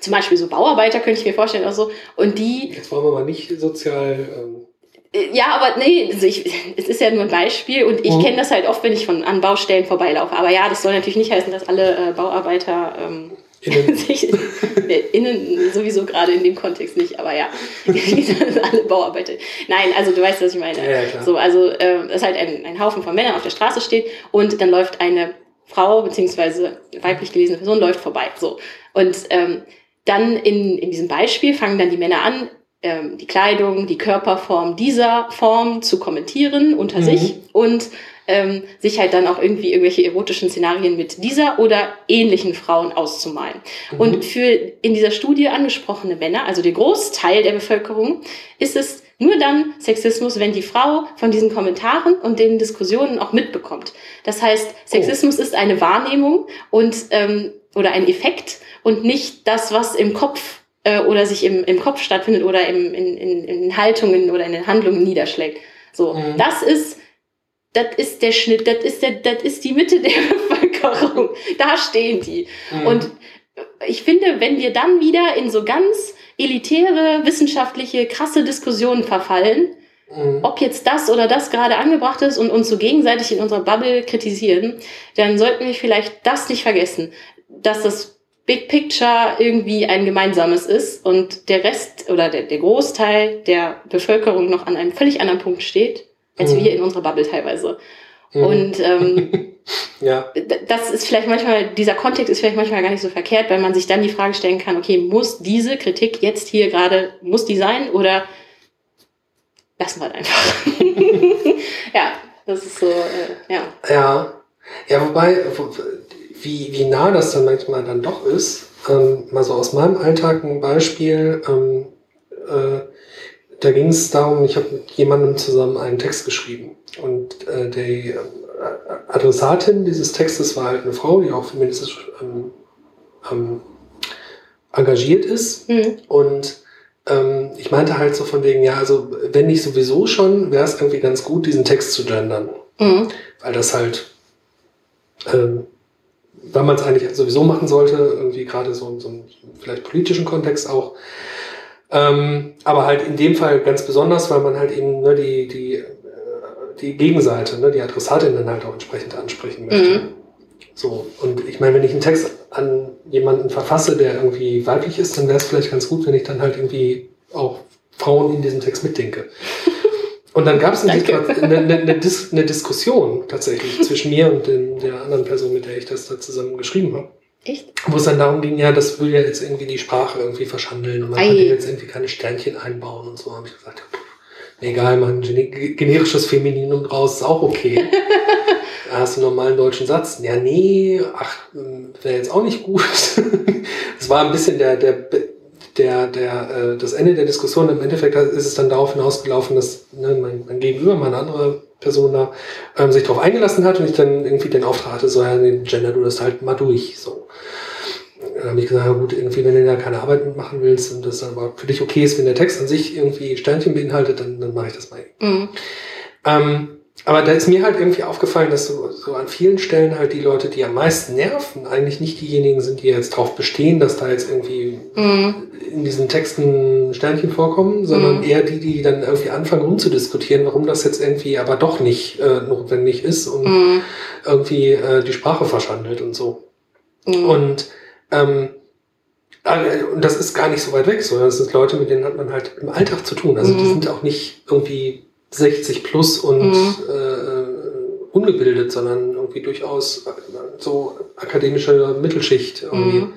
Zum Beispiel so Bauarbeiter könnte ich mir vorstellen, auch so. Und die. Jetzt wollen wir mal nicht sozial. Ähm ja, aber nee, also ich, es ist ja nur ein Beispiel und ich mhm. kenne das halt oft, wenn ich von, an Baustellen vorbeilaufe. Aber ja, das soll natürlich nicht heißen, dass alle äh, Bauarbeiter ähm, innen. sich, nee, innen sowieso gerade in dem Kontext nicht, aber ja, alle Bauarbeiter. Nein, also du weißt, was ich meine. Ja, klar. so, also äh, es ist halt ein, ein Haufen von Männern auf der Straße steht und dann läuft eine Frau beziehungsweise weiblich gelesene Person läuft vorbei. So und ähm, dann in, in diesem Beispiel fangen dann die Männer an, ähm, die Kleidung, die Körperform dieser Form zu kommentieren unter mhm. sich und ähm, sich halt dann auch irgendwie irgendwelche erotischen Szenarien mit dieser oder ähnlichen Frauen auszumalen. Mhm. Und für in dieser Studie angesprochene Männer, also der Großteil der Bevölkerung, ist es nur dann Sexismus, wenn die Frau von diesen Kommentaren und den Diskussionen auch mitbekommt. Das heißt, Sexismus oh. ist eine Wahrnehmung und ähm, oder ein Effekt und nicht das, was im Kopf äh, oder sich im, im Kopf stattfindet oder im, in, in, in Haltungen oder in den Handlungen niederschlägt. So, mhm. das ist das ist der Schnitt, das ist der, das ist die Mitte der Bevölkerung. Da stehen die. Mhm. Und ich finde, wenn wir dann wieder in so ganz elitäre, wissenschaftliche, krasse Diskussionen verfallen, mhm. ob jetzt das oder das gerade angebracht ist und uns so gegenseitig in unserer Bubble kritisieren, dann sollten wir vielleicht das nicht vergessen, dass das Big Picture irgendwie ein gemeinsames ist und der Rest oder der, der Großteil der Bevölkerung noch an einem völlig anderen Punkt steht, als mhm. wir in unserer Bubble teilweise. Mhm. Und ähm, ja. das ist vielleicht manchmal, dieser Kontext ist vielleicht manchmal gar nicht so verkehrt, weil man sich dann die Frage stellen kann, okay, muss diese Kritik jetzt hier gerade, muss die sein oder lassen wir halt einfach. ja, das ist so, äh, ja. Ja, ja, wobei, wie, wie nah das dann manchmal dann doch ist. Ähm, mal so aus meinem Alltag ein Beispiel. Ähm, äh, da ging es darum, ich habe mit jemandem zusammen einen Text geschrieben. Und äh, die äh, Adressatin dieses Textes war halt eine Frau, die auch feministisch ähm, ähm, engagiert ist. Mhm. Und ähm, ich meinte halt so von wegen, ja, also wenn nicht sowieso schon, wäre es irgendwie ganz gut, diesen Text zu gendern. Mhm. Weil das halt ähm, weil man es eigentlich sowieso machen sollte, irgendwie gerade so, so einen vielleicht politischen Kontext auch. Ähm, aber halt in dem Fall ganz besonders, weil man halt eben ne, die, die, äh, die Gegenseite, ne, die Adressatin dann halt auch entsprechend ansprechen möchte. Mhm. So, und ich meine, wenn ich einen Text an jemanden verfasse, der irgendwie weiblich ist, dann wäre es vielleicht ganz gut, wenn ich dann halt irgendwie auch Frauen in diesem Text mitdenke. Und dann gab es eine, eine, eine, Dis eine, Diskussion tatsächlich zwischen mir und den, der anderen Person, mit der ich das da zusammen geschrieben habe. Echt? Wo es dann darum ging, ja, das will ja jetzt irgendwie die Sprache irgendwie verschandeln und man Ei. kann jetzt irgendwie keine Sternchen einbauen und so. habe ich gesagt, egal, man generisches Femininum draus ist auch okay. da hast du einen normalen deutschen Satz. Ja, nee, ach, wäre jetzt auch nicht gut. das war ein bisschen der, der der, der, äh, das Ende der Diskussion im Endeffekt ist es dann darauf hinausgelaufen, dass ne, mein, mein Gegenüber, meine andere Person da, ähm, sich darauf eingelassen hat und ich dann irgendwie den Auftrag hatte, so, ja, den Gender du das halt mal durch, so. Dann habe ich gesagt, ja gut, irgendwie, wenn du da keine Arbeit mitmachen willst und das dann aber für dich okay ist, wenn der Text an sich irgendwie Sternchen beinhaltet, dann, dann mache ich das mal. Mhm. Ähm, aber da ist mir halt irgendwie aufgefallen, dass so, so an vielen Stellen halt die Leute, die am meisten nerven, eigentlich nicht diejenigen sind, die jetzt darauf bestehen, dass da jetzt irgendwie mm. in diesen Texten Sternchen vorkommen, sondern mm. eher die, die dann irgendwie anfangen rumzudiskutieren, warum das jetzt irgendwie aber doch nicht äh, notwendig ist und mm. irgendwie äh, die Sprache verschandelt und so. Mhm. Und, ähm, äh, und das ist gar nicht so weit weg, sondern das sind Leute, mit denen hat man halt im Alltag zu tun. Also mhm. die sind auch nicht irgendwie 60 plus und mhm. äh, ungebildet, sondern irgendwie durchaus so akademische Mittelschicht irgendwie. Mhm.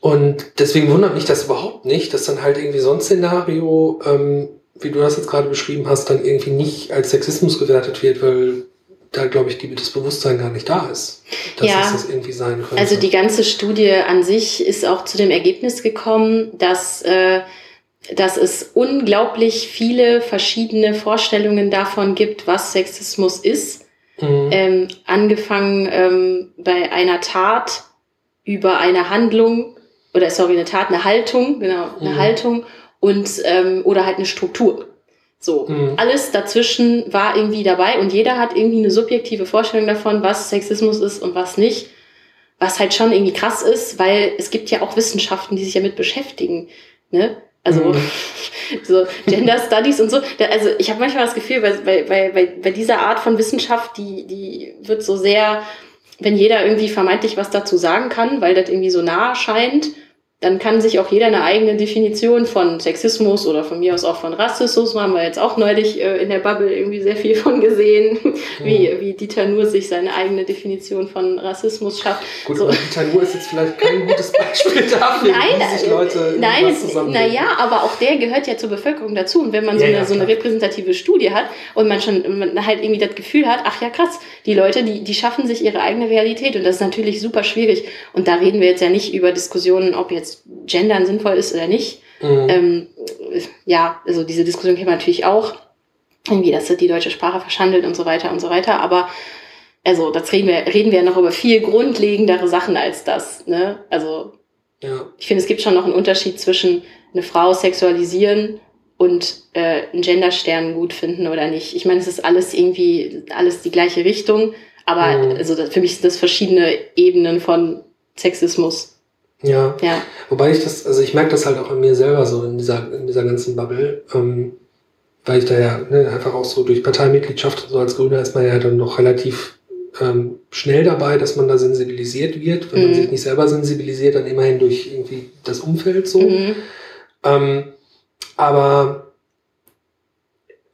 Und deswegen wundert mich das überhaupt nicht, dass dann halt irgendwie so ein Szenario, ähm, wie du das jetzt gerade beschrieben hast, dann irgendwie nicht als Sexismus gewertet wird, weil da, glaube ich, das Bewusstsein gar nicht da ist, dass ja, es das irgendwie sein könnte. Also die ganze Studie an sich ist auch zu dem Ergebnis gekommen, dass, äh, dass es unglaublich viele verschiedene Vorstellungen davon gibt, was Sexismus ist. Mhm. Ähm, angefangen ähm, bei einer Tat über eine Handlung oder sorry, eine Tat, eine Haltung, genau, eine mhm. Haltung und ähm, oder halt eine Struktur. So, mhm. alles dazwischen war irgendwie dabei und jeder hat irgendwie eine subjektive Vorstellung davon, was Sexismus ist und was nicht. Was halt schon irgendwie krass ist, weil es gibt ja auch Wissenschaften, die sich damit beschäftigen. Ne? Also mhm. so Gender Studies und so. Also ich habe manchmal das Gefühl, bei, bei, bei, bei dieser Art von Wissenschaft, die, die wird so sehr, wenn jeder irgendwie vermeintlich was dazu sagen kann, weil das irgendwie so nah scheint, dann kann sich auch jeder eine eigene Definition von Sexismus oder von mir aus auch von Rassismus, haben wir jetzt auch neulich äh, in der Bubble irgendwie sehr viel von gesehen, wie, wie Dieter Nuhr sich seine eigene Definition von Rassismus schafft. Gut, so. aber Dieter Nuhr ist jetzt vielleicht kein gutes Beispiel dafür, nein, wie sich Leute nein, es, naja, aber auch der gehört ja zur Bevölkerung dazu. Und wenn man so, ja, eine, ja, so eine repräsentative Studie hat und man schon man halt irgendwie das Gefühl hat, ach ja krass, die Leute, die, die schaffen sich ihre eigene Realität. Und das ist natürlich super schwierig. Und da reden wir jetzt ja nicht über Diskussionen, ob jetzt Gendern sinnvoll ist oder nicht. Mhm. Ähm, ja, also diese Diskussion kennt man natürlich auch. Irgendwie, dass die deutsche Sprache verschandelt und so weiter und so weiter. Aber also, das reden wir, reden wir ja noch über viel grundlegendere Sachen als das. Ne? Also, ja. ich finde, es gibt schon noch einen Unterschied zwischen eine Frau sexualisieren und äh, einen Genderstern gut finden oder nicht. Ich meine, es ist alles irgendwie, alles die gleiche Richtung. Aber mhm. also, für mich sind das verschiedene Ebenen von Sexismus. Ja. ja. Wobei ich das, also ich merke das halt auch an mir selber so in dieser, in dieser ganzen Bubble, ähm, weil ich da ja ne, einfach auch so durch Parteimitgliedschaft und so als Grüner ist man ja dann noch relativ ähm, schnell dabei, dass man da sensibilisiert wird. Wenn mhm. man sich nicht selber sensibilisiert, dann immerhin durch irgendwie das Umfeld so. Mhm. Ähm, aber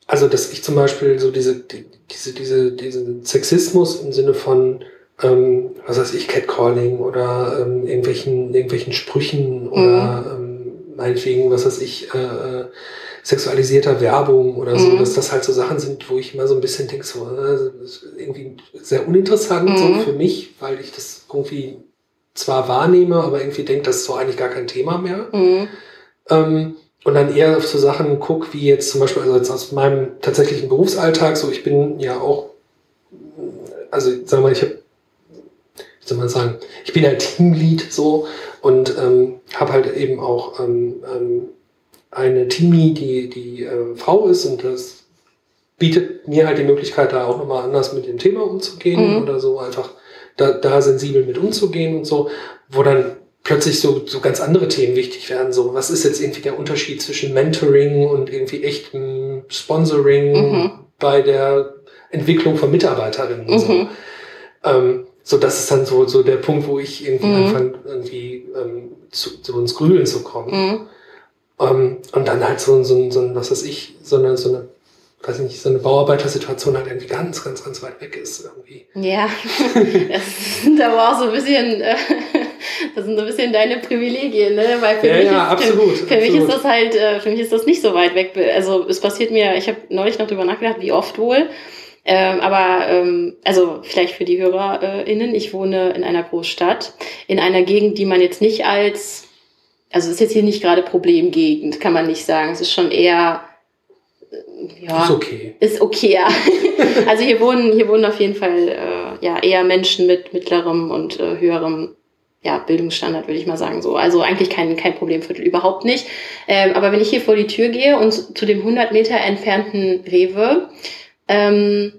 also, dass ich zum Beispiel so diese, die, diese, diese, diesen Sexismus im Sinne von ähm, was weiß ich, Catcalling oder ähm, irgendwelchen, irgendwelchen Sprüchen oder mhm. ähm, meinetwegen, was weiß ich, äh, äh, sexualisierter Werbung oder so, mhm. dass das halt so Sachen sind, wo ich immer so ein bisschen denke, so, äh, irgendwie sehr uninteressant mhm. so für mich, weil ich das irgendwie zwar wahrnehme, aber irgendwie denke, das ist so eigentlich gar kein Thema mehr. Mhm. Ähm, und dann eher auf so Sachen guck, wie jetzt zum Beispiel, also jetzt aus meinem tatsächlichen Berufsalltag, so ich bin ja auch, also sagen wir mal, ich habe soll man sagen, ich bin halt Teamlead so und ähm, habe halt eben auch ähm, ähm, eine Teamie, die, die äh, Frau ist und das bietet mir halt die Möglichkeit, da auch nochmal anders mit dem Thema umzugehen mhm. oder so einfach da, da sensibel mit umzugehen und so, wo dann plötzlich so, so ganz andere Themen wichtig werden. So, was ist jetzt irgendwie der Unterschied zwischen Mentoring und irgendwie echtem Sponsoring mhm. bei der Entwicklung von Mitarbeiterinnen? Mhm. So. Ähm, so, das ist dann so, so der Punkt, wo ich irgendwie mhm. anfange, irgendwie ähm, zu, zu uns Grübeln zu kommen. Mhm. Ähm, und dann halt so, so, so, was weiß ich, so eine, so eine, weiß ich nicht, so eine Bauarbeitersituation halt irgendwie ganz, ganz, ganz weit weg ist irgendwie. Ja, das sind aber auch so ein bisschen, äh, das sind so ein bisschen deine Privilegien, ne? Weil für ja, mich ja, ist, absolut, für, für absolut. mich ist das halt, äh, für mich ist das nicht so weit weg. Also es passiert mir, ich habe neulich noch drüber nachgedacht, wie oft wohl. Ähm, aber ähm, also vielleicht für die HörerInnen, ich wohne in einer Großstadt, in einer Gegend, die man jetzt nicht als, also es ist jetzt hier nicht gerade Problemgegend, kann man nicht sagen. Es ist schon eher äh, ja, ist okay. Ist okay, ja. also hier wohnen, hier wohnen auf jeden Fall äh, ja eher Menschen mit mittlerem und äh, höherem ja, Bildungsstandard, würde ich mal sagen so. Also eigentlich kein, kein Problemviertel, überhaupt nicht. Ähm, aber wenn ich hier vor die Tür gehe und zu dem 100 Meter entfernten Rewe, ähm,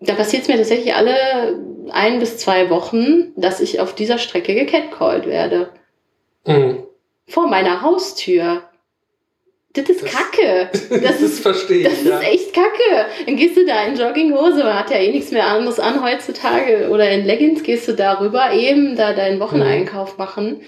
da passiert es mir tatsächlich alle ein bis zwei Wochen, dass ich auf dieser Strecke gecatcalled werde. Mhm. Vor meiner Haustür. Das ist Kacke. Das, das ist, verstehe ich. Das ja. ist echt Kacke. Dann gehst du da in Jogginghose, man hat ja eh nichts mehr anderes an heutzutage. Oder in Leggings gehst du da rüber eben, da deinen Wocheneinkauf machen.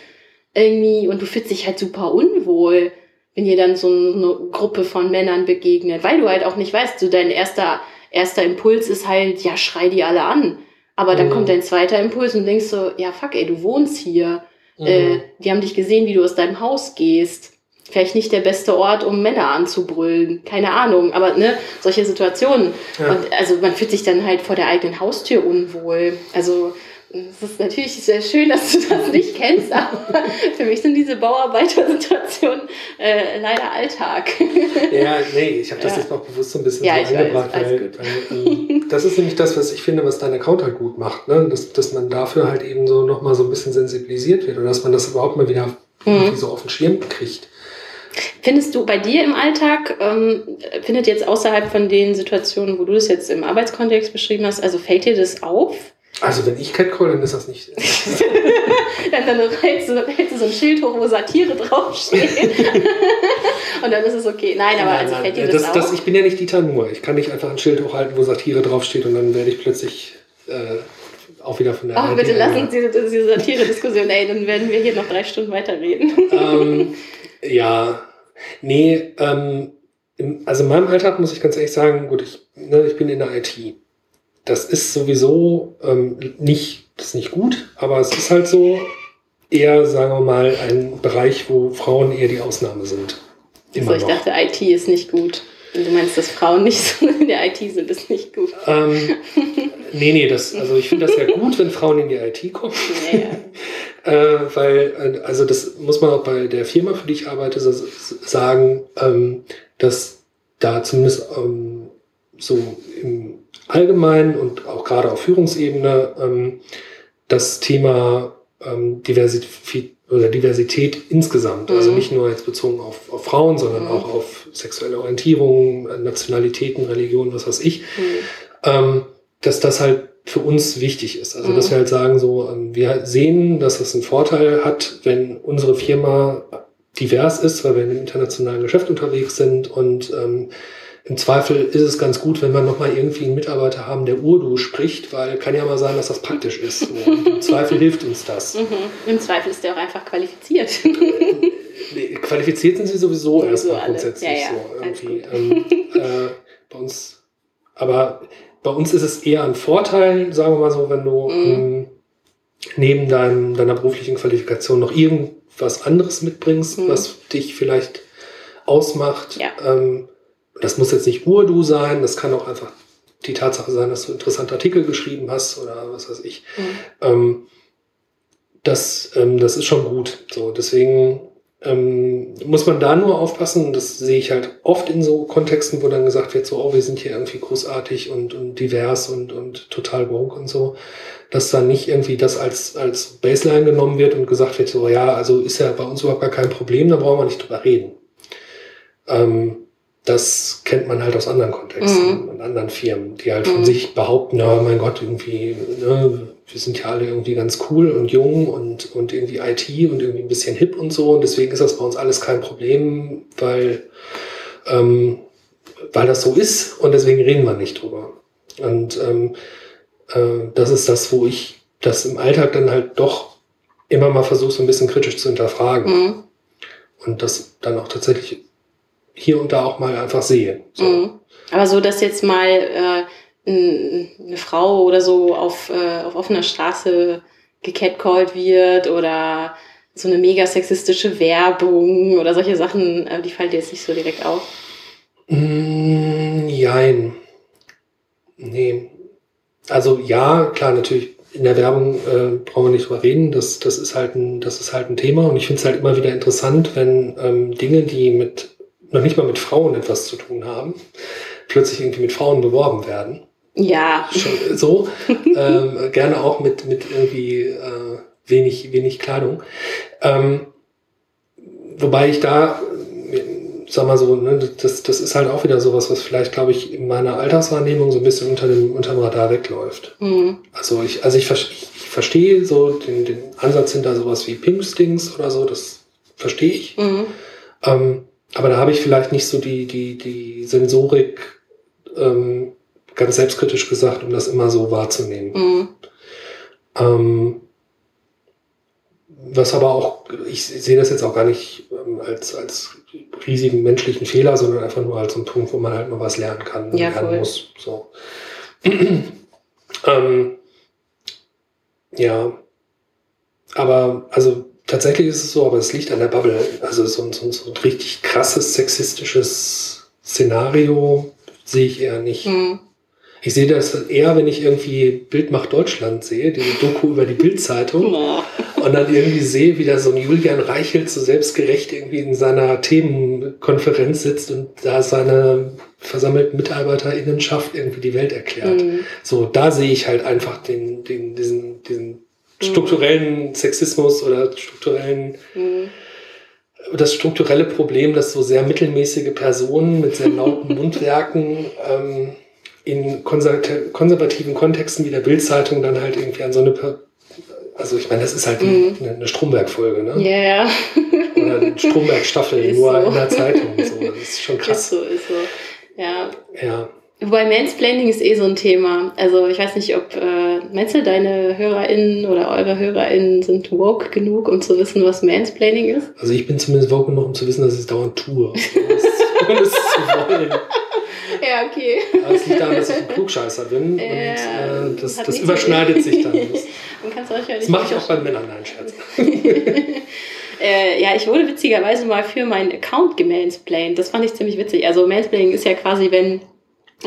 Irgendwie, und du fühlst dich halt super unwohl, wenn dir dann so eine Gruppe von Männern begegnet. Weil du halt auch nicht weißt, so dein erster, erster Impuls ist halt, ja, schrei die alle an. Aber dann Mhm. kommt dein zweiter Impuls und denkst so, ja, fuck, ey, du wohnst hier. Mhm. Äh, die haben dich gesehen, wie du aus deinem Haus gehst. Vielleicht nicht der beste Ort, um Männer anzubrüllen. Keine Ahnung. Aber ne, solche Situationen. Ja. Und also man fühlt sich dann halt vor der eigenen Haustür unwohl. Also es ist natürlich sehr schön, dass du das nicht kennst, aber für mich sind diese Bauarbeitersituationen äh, leider Alltag. Ja, nee, ich habe das Ja. jetzt auch bewusst so ein bisschen Ja, so weiß, eingebracht, alles weil, weil ähm, das ist nämlich das, was ich finde, was dein Account halt gut macht, ne? dass, dass man dafür halt eben so nochmal so ein bisschen sensibilisiert wird oder dass man das überhaupt mal wieder Mhm. so auf den Schirm kriegt. Findest du bei dir im Alltag, ähm, findet jetzt außerhalb von den Situationen, wo du das jetzt im Arbeitskontext beschrieben hast, also fällt dir das auf? Also wenn ich Catcall, dann ist das nicht. dann, dann hältst, du, hältst du so ein Schild hoch, wo Satire draufsteht. Und dann ist es okay. Nein, aber also fällt dir das, das, das, ich bin ja nicht Dieter Nuhr. Ich kann nicht einfach ein Schild hochhalten, wo Satire draufsteht und dann werde ich plötzlich äh, auch wieder von der Ach, bitte lass eingeladen. uns diese, Satire-Diskussion, ey, dann werden wir hier noch drei Stunden weiterreden. ähm, ja, nee, ähm, also in meinem Alltag muss ich ganz ehrlich sagen, gut, ich, ne, ich bin in der IT. Das ist sowieso ähm, nicht, das ist nicht gut, aber es ist halt so eher, sagen wir mal, ein Bereich, wo Frauen eher die Ausnahme sind. Immer Also ich noch. dachte, IT ist nicht gut. Und du meinst, dass Frauen nicht so in der IT sind, ist nicht gut. Ähm, nee, nee, das, also ich finde das ja gut, wenn Frauen in die IT kommen. Ja, ja. Äh, weil, also das muss man auch bei der Firma, für die ich arbeite, so sagen, ähm, dass da zumindest ähm, so im Allgemeinen und auch gerade auf Führungsebene ähm, das Thema ähm, Diversität oder Diversität insgesamt, also Mhm. nicht nur jetzt bezogen auf, auf Frauen, sondern Mhm. auch auf sexuelle Orientierung, Nationalitäten, Religion, was weiß ich, Hm. ähm, dass das halt für uns wichtig ist. Also, dass Mhm. wir halt sagen, so, ähm, wir sehen, dass es einen Vorteil hat, wenn unsere Firma divers ist, weil wir in einem internationalen Geschäft unterwegs sind und ähm, im Zweifel ist es ganz gut, wenn wir nochmal irgendwie einen Mitarbeiter haben, der Urdu spricht, weil kann ja mal sein, dass das praktisch ist. Und Im Zweifel hilft uns das. Mhm. Im Zweifel ist der auch einfach qualifiziert. Nee, Qualifiziert sind sie sowieso Sowieso erstmal alle. grundsätzlich Ja, ja, so. Ähm, äh, bei uns, aber bei uns ist es eher ein Vorteil, sagen wir mal so, wenn du Mhm. ähm, neben deinem, deiner beruflichen Qualifikation noch irgendwas anderes mitbringst, Mhm. was dich vielleicht ausmacht. Ja. Ähm, das muss jetzt nicht Urdu sein, das kann auch einfach die Tatsache sein, dass du interessante Artikel geschrieben hast oder was weiß ich. Mhm. Ähm, das, ähm, das ist schon gut. So, deswegen ähm, muss man da nur aufpassen. Das sehe ich halt oft in so Kontexten, wo dann gesagt wird, so, oh, wir sind hier irgendwie großartig und, und divers und, und total woke und so, dass dann nicht irgendwie das als, als Baseline genommen wird und gesagt wird, so, ja, also ist ja bei uns überhaupt gar kein Problem, da brauchen wir nicht drüber reden. Ähm, das kennt man halt aus anderen Kontexten Mhm. und anderen Firmen, die halt von Mhm. sich behaupten, ja, mein Gott, irgendwie, ne, wir sind ja alle irgendwie ganz cool und jung und, und irgendwie IT und irgendwie ein bisschen hip und so. Und deswegen ist das bei uns alles kein Problem, weil, ähm, weil das so ist und deswegen reden wir nicht drüber. Und ähm, äh, das ist das, wo ich das im Alltag dann halt doch immer mal versuche, so ein bisschen kritisch zu hinterfragen Mhm. und das dann auch tatsächlich hier und da auch mal einfach sehe. So. Mhm. Aber so, dass jetzt mal äh, eine Frau oder so auf, äh, auf offener Straße gecatcalled wird oder so eine mega sexistische Werbung oder solche Sachen, äh, die fallen dir jetzt nicht so direkt auf. Mm, jein. Nee. Also ja, klar, natürlich in der Werbung äh, brauchen wir nicht drüber reden. Das, das, ist halt ein, das ist halt ein Thema und ich finde es halt immer wieder interessant, wenn ähm, Dinge, die mit noch nicht mal mit Frauen etwas zu tun haben, plötzlich irgendwie mit Frauen beworben werden. Ja. Schon so. ähm, gerne auch mit, mit irgendwie äh, wenig, wenig Kleidung. Ähm, wobei ich da, sag mal so, ne, das, das ist halt auch wieder sowas, was vielleicht, glaube ich, in meiner Alltagswahrnehmung so ein bisschen unter dem, unterm Radar wegläuft. Mhm. Also ich, also ich, ich, verstehe so den, den Ansatz hinter sowas wie Pinkstings oder so, das verstehe ich. Mhm. Ähm, aber da habe ich vielleicht nicht so die, die, die Sensorik ähm, ganz selbstkritisch gesagt, um das immer so wahrzunehmen. Mhm. Ähm, was aber auch, ich sehe das jetzt auch gar nicht ähm, als, als riesigen menschlichen Fehler, sondern einfach nur als einen Punkt, wo man halt mal was lernen kann, Ja, lernen voll. muss. So. ähm, ja, aber also tatsächlich ist es so, aber es liegt an der Bubble. Also so, ein- so, so ein richtig krasses sexistisches Szenario sehe ich eher nicht. Mhm. Ich sehe das eher, wenn ich irgendwie Bild macht Deutschland sehe, diese Doku über die Bildzeitung und dann irgendwie sehe, wie da so ein Julian Reichelt so selbstgerecht irgendwie in seiner Themenkonferenz sitzt und da seine versammelten MitarbeiterInnenschaft irgendwie die Welt erklärt. Mhm. So, da sehe ich halt einfach den, den, diesen, diesen strukturellen Sexismus oder strukturellen, Mhm. das strukturelle Problem, dass so sehr mittelmäßige Personen mit sehr lauten Mundwerken ähm, in konservati- konservativen Kontexten wie der Bildzeitung dann halt irgendwie an so eine, Per- also ich meine, das ist halt Mhm. eine, eine Stromberg-Folge, ne? Ja, ja. Oder eine Stromberg-Staffel, Ist nur so. in der Zeitung. So. Das ist schon Ist krass. so, ist so. Ja. Ja. Wobei Mansplaining ist eh so ein Thema. Also ich weiß nicht, ob, äh, meinst du, deine HörerInnen oder eure HörerInnen sind woke genug, um zu wissen, was Mansplaining ist? Also ich bin zumindest woke genug, um zu wissen, dass ich es dauernd tue. Ohne es, zu wollen. Ja, okay. Aber es liegt daran, dass ich ein Klugscheißer bin Ja, und äh, das, das überschneidet sich dann. Das, das mache ich auch bei Männern, nein, Scherz. Äh, ja, ich wurde witzigerweise mal für meinen Account gemansplained. Das fand ich ziemlich witzig. Also Mansplaining ist ja quasi, wenn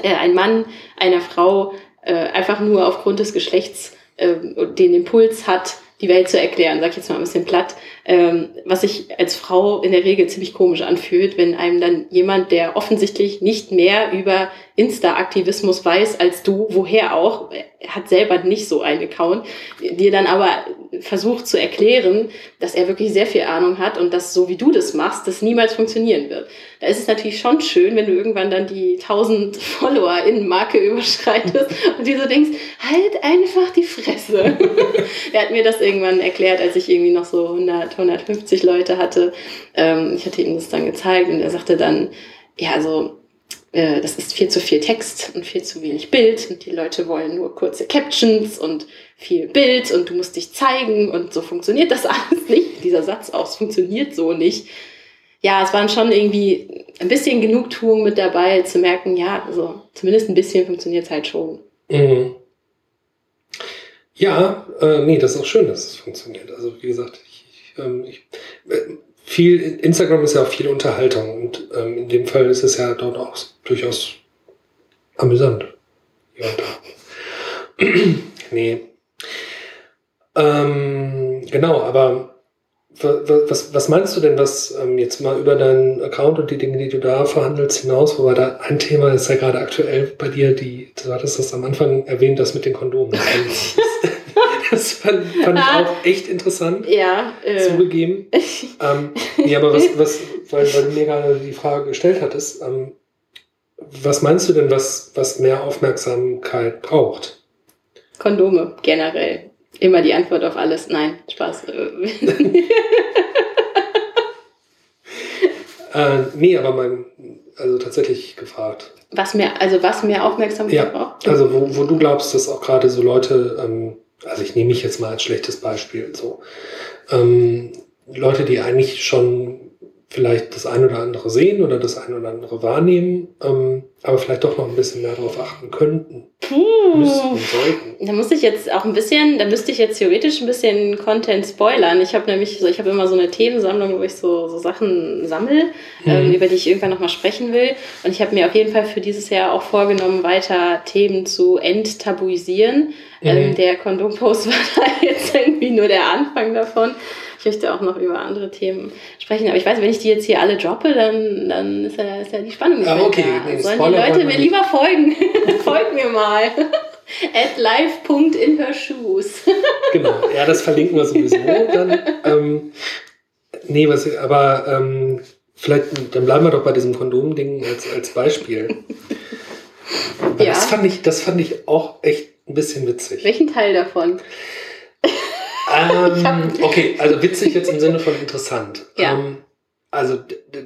ein Mann einer Frau äh, einfach nur aufgrund des Geschlechts äh, den Impuls hat, die Welt zu erklären, sag ich jetzt mal ein bisschen platt, ähm, was sich als Frau in der Regel ziemlich komisch anfühlt, wenn einem dann jemand, der offensichtlich nicht mehr über Insta-Aktivismus weiß als du, woher auch, hat selber nicht so einen Account, dir dann aber versucht zu erklären, dass er wirklich sehr viel Ahnung hat und dass so wie du das machst, das niemals funktionieren wird. Da ist es natürlich schon schön, wenn du irgendwann dann die 1000 Follower in Marke überschreitest und dir so denkst, halt einfach die Fresse. er hat mir das irgendwann erklärt, als ich irgendwie noch so 100, 150 Leute hatte. Ähm, ich hatte ihm das dann gezeigt und er sagte dann, ja, also äh, das ist viel zu viel Text und viel zu wenig Bild und die Leute wollen nur kurze Captions und viel Bild und du musst dich zeigen und so funktioniert das alles nicht. Dieser Satz auch, funktioniert so nicht. Ja, es waren schon irgendwie ein bisschen Genugtuung mit dabei, zu merken, ja, also zumindest ein bisschen funktioniert es halt schon. Mhm. Ja, äh, nee, das ist auch schön, dass es funktioniert. Also wie gesagt, ähm, ich, äh, viel Instagram ist ja auch viel Unterhaltung und ähm, in dem Fall ist es ja dort auch durchaus amüsant. Ja, da. nee. Ähm, genau, aber wa- wa- was, was meinst du denn, was ähm, jetzt mal über deinen Account und die Dinge, die du da verhandelst, hinaus, wobei da ein Thema ist ja gerade aktuell bei dir, die, du hattest das am Anfang erwähnt, das mit den Kondomen. Das fand, fand, ich auch echt interessant, Ja, äh, zugegeben. Ähm, nee, aber was, was weil, weil du mir gerade die Frage gestellt hattest, ähm, was meinst du denn, was, was mehr Aufmerksamkeit braucht? Kondome generell. Immer die Antwort auf alles. Nein, Spaß. Äh, nee, aber mein, also tatsächlich gefragt. was mehr, also was mehr Aufmerksamkeit Ja, braucht? Also wo, wo du glaubst, dass auch gerade so Leute, ähm, also ich nehme mich jetzt mal als schlechtes Beispiel, so. Ähm, Leute, die eigentlich schon vielleicht das ein oder andere sehen oder das ein oder andere wahrnehmen, ähm, aber vielleicht doch noch ein bisschen mehr darauf achten könnten, müssten, Puh. sollten. Da muss ich jetzt auch ein bisschen, da müsste ich jetzt theoretisch ein bisschen Content spoilern. Ich habe nämlich so, ich habe immer so eine Themensammlung, wo ich so, so Sachen sammle, ähm, Mhm. über die ich irgendwann nochmal sprechen will. Und ich habe mir auf jeden Fall für dieses Jahr auch vorgenommen, weiter Themen zu enttabuisieren. Ähm, Mhm. der Kondom-Post war da jetzt irgendwie nur der Anfang davon. Ich möchte auch noch über andere Themen sprechen. Aber ich weiß, wenn ich die jetzt hier alle droppe, dann, dann ist, ja, ist ja die Spannung nicht Ah, okay. da. Nee, Sollen Spoiler die Leute mir lieber folgen? Folgt mir mal. At live.inhershoes. Genau, ja, das verlinken wir sowieso dann. Ähm, nee, was, aber ähm, vielleicht, dann bleiben wir doch bei diesem Kondom-Ding als, als Beispiel. Ja. Das, fand ich, das fand ich auch echt ein bisschen witzig. Welchen Teil davon? Ähm, okay, also witzig jetzt im Sinne von interessant. Ja. Ähm, also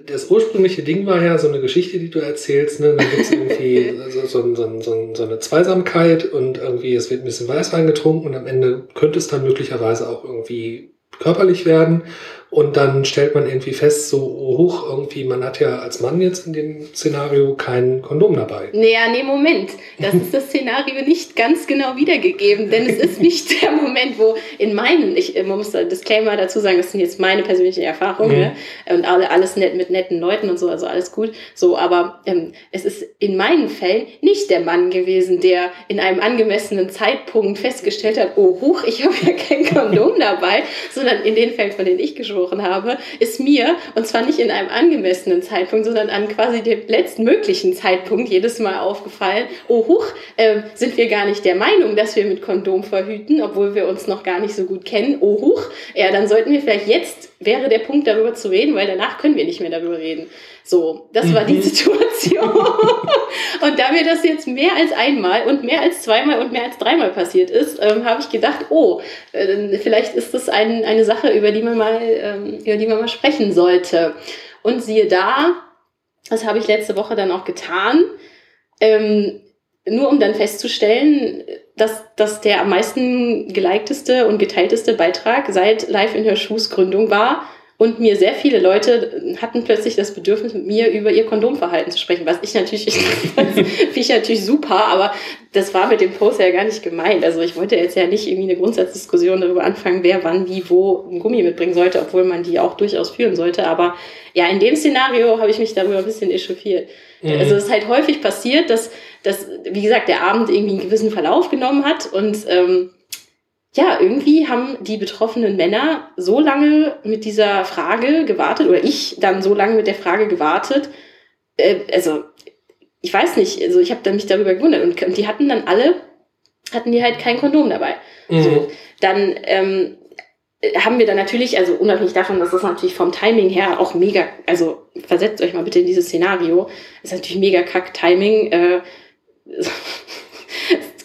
das ursprüngliche Ding war ja so eine Geschichte, die du erzählst, ne? Da gibt es irgendwie so, so, so, so, so eine Zweisamkeit und irgendwie es wird ein bisschen Weißwein getrunken und am Ende könnte es dann möglicherweise auch irgendwie körperlich werden. Und dann stellt man irgendwie fest, so hoch irgendwie, man hat ja als Mann jetzt in dem Szenario kein Kondom dabei. Naja, nee, Moment. Das ist das Szenario nicht ganz genau wiedergegeben, denn es ist nicht der Moment, wo in meinen, ich man muss da Disclaimer dazu sagen, das sind jetzt meine persönlichen Erfahrungen mhm. ne? und alle, alles nett mit netten Leuten und so, also alles gut. So, aber ähm, es ist in meinen Fällen nicht der Mann gewesen, der in einem angemessenen Zeitpunkt festgestellt hat, oh huch, ich habe ja kein Kondom dabei, sondern in den Fällen, von denen ich gesprochen gesprochen habe, ist mir, und zwar nicht in einem angemessenen Zeitpunkt, sondern an quasi dem letztmöglichen Zeitpunkt jedes Mal aufgefallen, oh huch, äh, sind wir gar nicht der Meinung, dass wir mit Kondom verhüten, obwohl wir uns noch gar nicht so gut kennen, oh huch, ja, dann sollten wir vielleicht jetzt, wäre der Punkt darüber zu reden, weil danach können wir nicht mehr darüber reden. So, das war die mhm. Situation. und da mir das jetzt mehr als einmal und mehr als zweimal und mehr als dreimal passiert ist, ähm, habe ich gedacht, oh, äh, vielleicht ist das ein, eine Sache, über die man mal, ähm, über die man mal sprechen sollte. Und siehe da, das habe ich letzte Woche dann auch getan. Ähm, nur um dann festzustellen, dass, dass der am meisten gelikteste und geteilteste Beitrag seit Live in Her Shoes Gründung war, und mir sehr viele Leute hatten plötzlich das Bedürfnis, mit mir über ihr Kondomverhalten zu sprechen, was ich natürlich, finde ich natürlich super, aber das war mit dem Post ja gar nicht gemeint. Also ich wollte jetzt ja nicht irgendwie eine Grundsatzdiskussion darüber anfangen, wer wann wie wo ein Gummi mitbringen sollte, obwohl man die auch durchaus führen sollte. Aber ja, in dem Szenario habe ich mich darüber ein bisschen echauffiert. Mhm. Also es ist halt häufig passiert, dass, dass, wie gesagt, der Abend irgendwie einen gewissen Verlauf genommen hat und ähm, ja, irgendwie haben die betroffenen Männer so lange mit dieser Frage gewartet, oder ich dann so lange mit der Frage gewartet, äh, also ich weiß nicht, also ich habe mich darüber gewundert und, und, die hatten dann alle, hatten die halt kein Kondom dabei. Mhm. So, dann ähm, haben wir dann natürlich, also unabhängig davon, dass das natürlich vom Timing her auch mega, also versetzt euch mal bitte in dieses Szenario, ist natürlich mega kack Timing. Äh,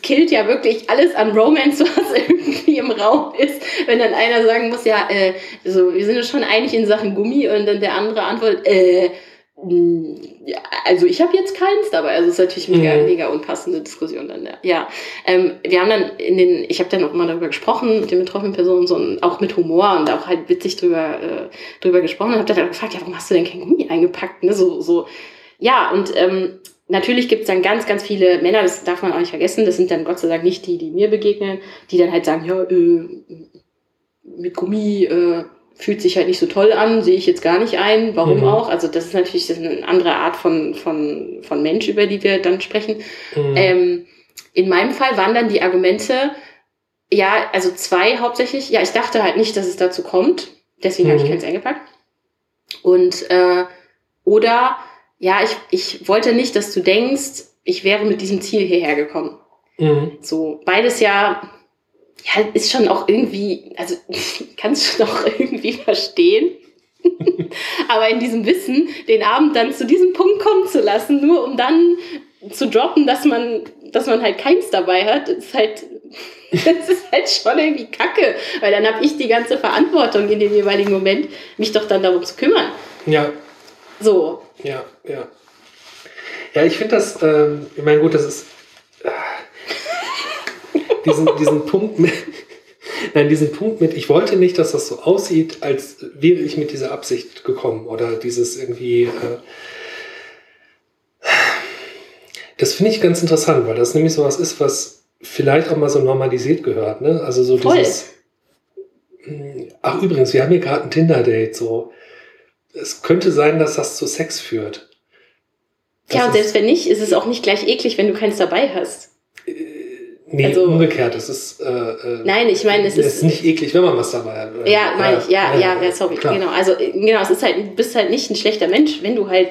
killt ja wirklich alles an Romance, was irgendwie im Raum ist, wenn dann einer sagen muss, ja, äh, so, wir sind uns schon einig in Sachen Gummi und dann der andere antwortet, äh, mm, ja, also ich habe jetzt keins dabei. Also es ist natürlich mega, mhm. mega unpassende Diskussion dann. Ja. Ähm, wir haben dann in den, ich habe dann auch mal darüber gesprochen mit den betroffenen Personen, so auch mit Humor und auch halt witzig drüber, äh, drüber gesprochen und habe dann gefragt, ja, warum hast du denn kein Gummi eingepackt? Ne? So, so, ja, und ähm, Natürlich gibt es dann ganz, ganz viele Männer, das darf man auch nicht vergessen, das sind dann Gott sei Dank nicht die, die mir begegnen, die dann halt sagen, ja, äh, mit Gummi äh, fühlt sich halt nicht so toll an, sehe ich jetzt gar nicht ein, warum mhm. auch. Also das ist natürlich das ist eine andere Art von, von, von Mensch, über die wir dann sprechen. Mhm. Ähm, in meinem Fall waren dann die Argumente, ja, also zwei hauptsächlich, ja, ich dachte halt nicht, dass es dazu kommt, deswegen mhm. habe ich keins eingepackt. Und äh, oder ja, ich, ich wollte nicht, dass du denkst, ich wäre mit diesem Ziel hierher gekommen. Mhm. So, beides ja, ja, ist schon auch irgendwie, also kannst du doch irgendwie verstehen. Aber in diesem Wissen, den Abend dann zu diesem Punkt kommen zu lassen, nur um dann zu droppen, dass man, dass man halt keins dabei hat, ist halt, das ist halt schon irgendwie kacke. Weil dann habe ich die ganze Verantwortung in dem jeweiligen Moment, mich doch dann darum zu kümmern. Ja. So. Ja, ja. Ja, ich finde das, ähm, ich meine, gut, das ist äh, diesen, diesen Punkt mit, nein, diesen Punkt mit, ich wollte nicht, dass das so aussieht, als wäre ich mit dieser Absicht gekommen oder dieses irgendwie, äh, das finde ich ganz interessant, weil das nämlich sowas ist, was vielleicht auch mal so normalisiert gehört, ne? Also so Voll. dieses, hm, ach übrigens, wir haben hier gerade ein Tinder-Date, so, es könnte sein, dass das zu Sex führt. Das ja, und selbst wenn nicht, ist es auch nicht gleich eklig, wenn du keins dabei hast. Äh, nee, also, umgekehrt. Es ist. Äh, äh nein, ich meine, es ist. Es ist nicht eklig, wenn man was dabei hat. Ja, meine ich. Ja, ja, ja, sorry. Klar. Genau. Also, genau, es ist halt, du bist halt nicht ein schlechter Mensch, wenn du halt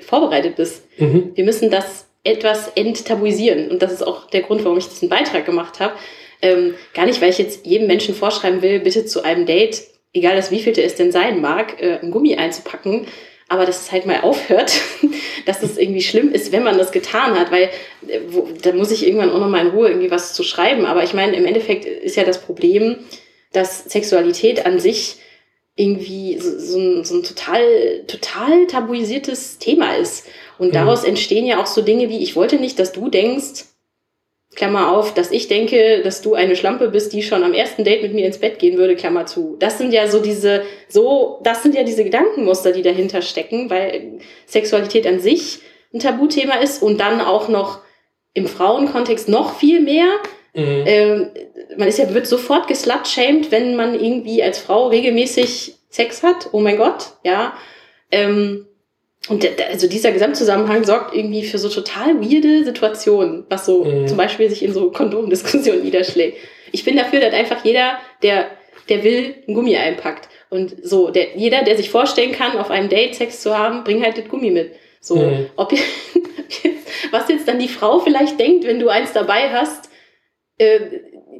vorbereitet bist. Mhm. Wir müssen das etwas enttabuisieren. Und das ist auch der Grund, warum ich diesen Beitrag gemacht habe. Ähm, gar nicht, weil ich jetzt jedem Menschen vorschreiben will, bitte zu einem Date egal das wievielte es denn sein mag, äh, ein Gummi einzupacken, aber dass es halt mal aufhört, dass es irgendwie schlimm ist, wenn man das getan hat, weil äh, wo, da muss ich irgendwann auch noch mal in Ruhe irgendwie was zu schreiben. Aber ich meine, im Endeffekt ist ja das Problem, dass Sexualität an sich irgendwie so, so, ein, so ein total, total tabuisiertes Thema ist. Und mhm. daraus mhm. entstehen ja auch so Dinge wie, ich wollte nicht, dass du denkst, Klammer auf, dass ich denke, dass du eine Schlampe bist, die schon am ersten Date mit mir ins Bett gehen würde, Klammer zu. Das sind ja so diese, so, das sind ja diese Gedankenmuster, die dahinter stecken, weil Sexualität an sich ein Tabuthema ist und dann auch noch im Frauenkontext noch viel mehr. Mhm. Ähm, man ist ja, wird sofort geslutshamed, wenn man irgendwie als Frau regelmäßig Sex hat. Oh mein Gott, ja. Ähm, und also dieser Gesamtzusammenhang sorgt irgendwie für so total weirde Situationen, was so mhm. zum Beispiel sich in so Kondomdiskussionen niederschlägt. Ich bin dafür, dass einfach jeder, der, der will, ein Gummi einpackt. Und so, der, jeder, der sich vorstellen kann, auf einem Date Sex zu haben, bring halt das Gummi mit. So, mhm. ob jetzt, was jetzt dann die Frau vielleicht denkt, wenn du eins dabei hast, äh,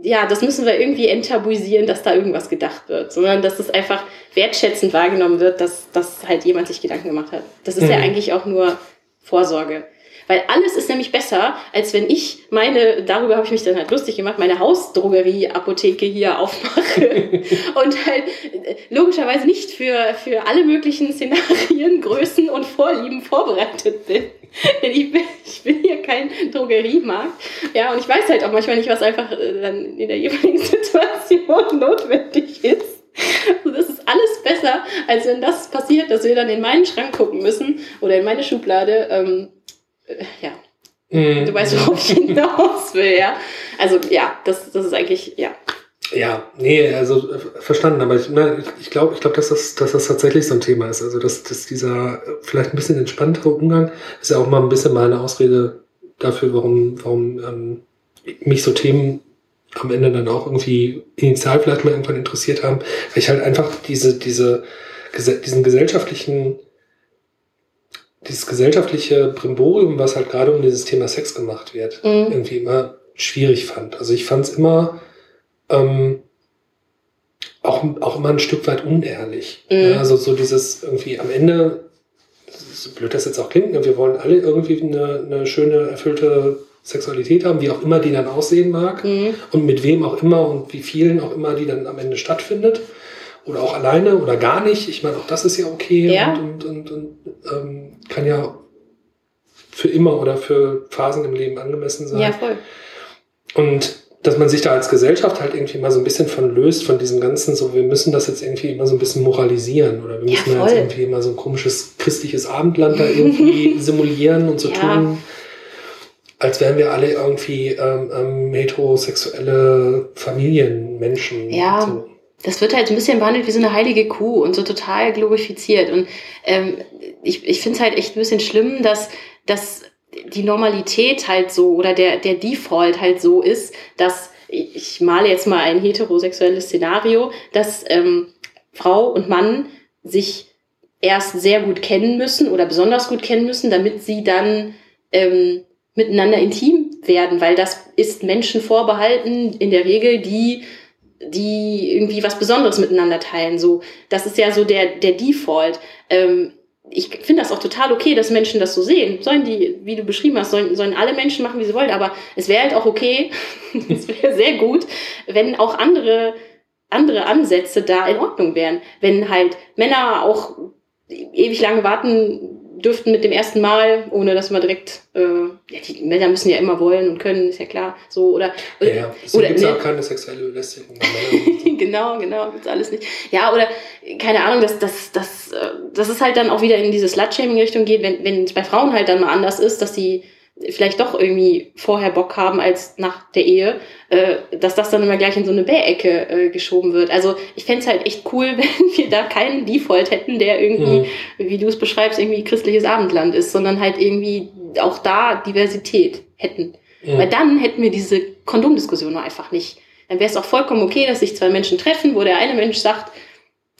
ja, das müssen wir irgendwie enttabuisieren, dass da irgendwas gedacht wird, sondern dass es einfach wertschätzend wahrgenommen wird, dass, dass halt jemand sich Gedanken gemacht hat. Das ist mhm. ja eigentlich auch nur Vorsorge. Weil alles ist nämlich besser, als wenn ich meine, darüber habe ich mich dann halt lustig gemacht, meine Hausdrogerie-Apotheke hier aufmache und halt logischerweise nicht für, für alle möglichen Szenarien, Größen und Vorlieben vorbereitet bin. Denn ich bin, ich bin hier kein Drogeriemarkt. Ja, und ich weiß halt auch manchmal nicht, was einfach äh, dann in der jeweiligen Situation notwendig ist. Also das ist alles besser, als wenn das passiert, dass wir dann in meinen Schrank gucken müssen oder in meine Schublade. Ähm, äh, ja. Mhm. Du weißt, worauf ich hinaus will, ja. Also ja, das, das ist eigentlich, ja. Ja, nee, also äh, verstanden, aber ich, ne, ich, ich glaube, ich glaub, dass, das, dass das tatsächlich so ein Thema ist. Also dass, dass dieser vielleicht ein bisschen entspanntere Umgang ist ja auch mal ein bisschen meine Ausrede dafür, warum, warum ähm, mich so Themen am Ende dann auch irgendwie initial vielleicht mal irgendwann interessiert haben, weil ich halt einfach diese, diese, diesen gesellschaftlichen dieses gesellschaftliche Brimborium, was halt gerade um dieses Thema Sex gemacht wird, mhm. irgendwie immer schwierig fand. Also ich fand es immer ähm, auch, auch immer ein Stück weit unehrlich. Mhm. Ja, also so dieses irgendwie am Ende, so blöd das jetzt auch klingt, ne, wir wollen alle irgendwie eine, eine schöne, erfüllte Sexualität haben, wie auch immer die dann aussehen mag mhm. und mit wem auch immer und wie vielen auch immer die dann am Ende stattfindet oder auch alleine oder gar nicht. Ich meine, auch das ist ja okay ja. und, und, und, und ähm, kann ja für immer oder für Phasen im Leben angemessen sein. Ja, voll. Und dass man sich da als Gesellschaft halt irgendwie mal so ein bisschen von löst, von diesem ganzen, so wir müssen das jetzt irgendwie immer so ein bisschen moralisieren oder wir müssen ja, jetzt irgendwie immer so ein komisches christliches Abendland da irgendwie simulieren und so ja. tun, als wären wir alle irgendwie ähm, ähm, heterosexuelle Familienmenschen. Ja. So das wird halt ein bisschen behandelt wie so eine heilige Kuh und so total glorifiziert. Und ähm, ich, ich finde es halt echt ein bisschen schlimm, dass, dass die Normalität halt so oder der, der Default halt so ist, dass ich male jetzt mal ein heterosexuelles Szenario, dass ähm, Frau und Mann sich erst sehr gut kennen müssen oder besonders gut kennen müssen, damit sie dann ähm, miteinander intim werden, weil das ist Menschen vorbehalten, in der Regel, die die irgendwie was Besonderes miteinander teilen. So, das ist ja so der, der Default. Ähm, ich finde das auch total okay, dass Menschen das so sehen. Sollen die, wie du beschrieben hast, sollen, sollen alle Menschen machen, wie sie wollen. Aber es wäre halt auch okay, es wäre sehr gut, wenn auch andere, andere Ansätze da in Ordnung wären. Wenn halt Männer auch ewig lange warten dürften mit dem ersten Mal, ohne dass man direkt, äh, ja, die Männer müssen ja immer wollen und können, ist ja klar, so oder ja, ja. oder gibt es ne, auch keine sexuelle Belästigung. genau, genau, gibt's alles nicht. Ja, oder keine Ahnung, dass das, das, äh, dass es halt dann auch wieder in diese Slut-Shaming-Richtung geht, wenn wenn es bei Frauen halt dann mal anders ist, dass die vielleicht doch irgendwie vorher Bock haben als nach der Ehe, äh, dass das dann immer gleich in so eine Bärecke äh, geschoben wird. Also ich fände halt echt cool, wenn wir da keinen Default hätten, der irgendwie, mhm. wie du es beschreibst, irgendwie christliches Abendland ist, sondern halt irgendwie auch da Diversität hätten. Mhm. Weil dann hätten wir diese Kondomdiskussion einfach nicht. Dann wäre es auch vollkommen okay, dass sich zwei Menschen treffen, wo der eine Mensch sagt,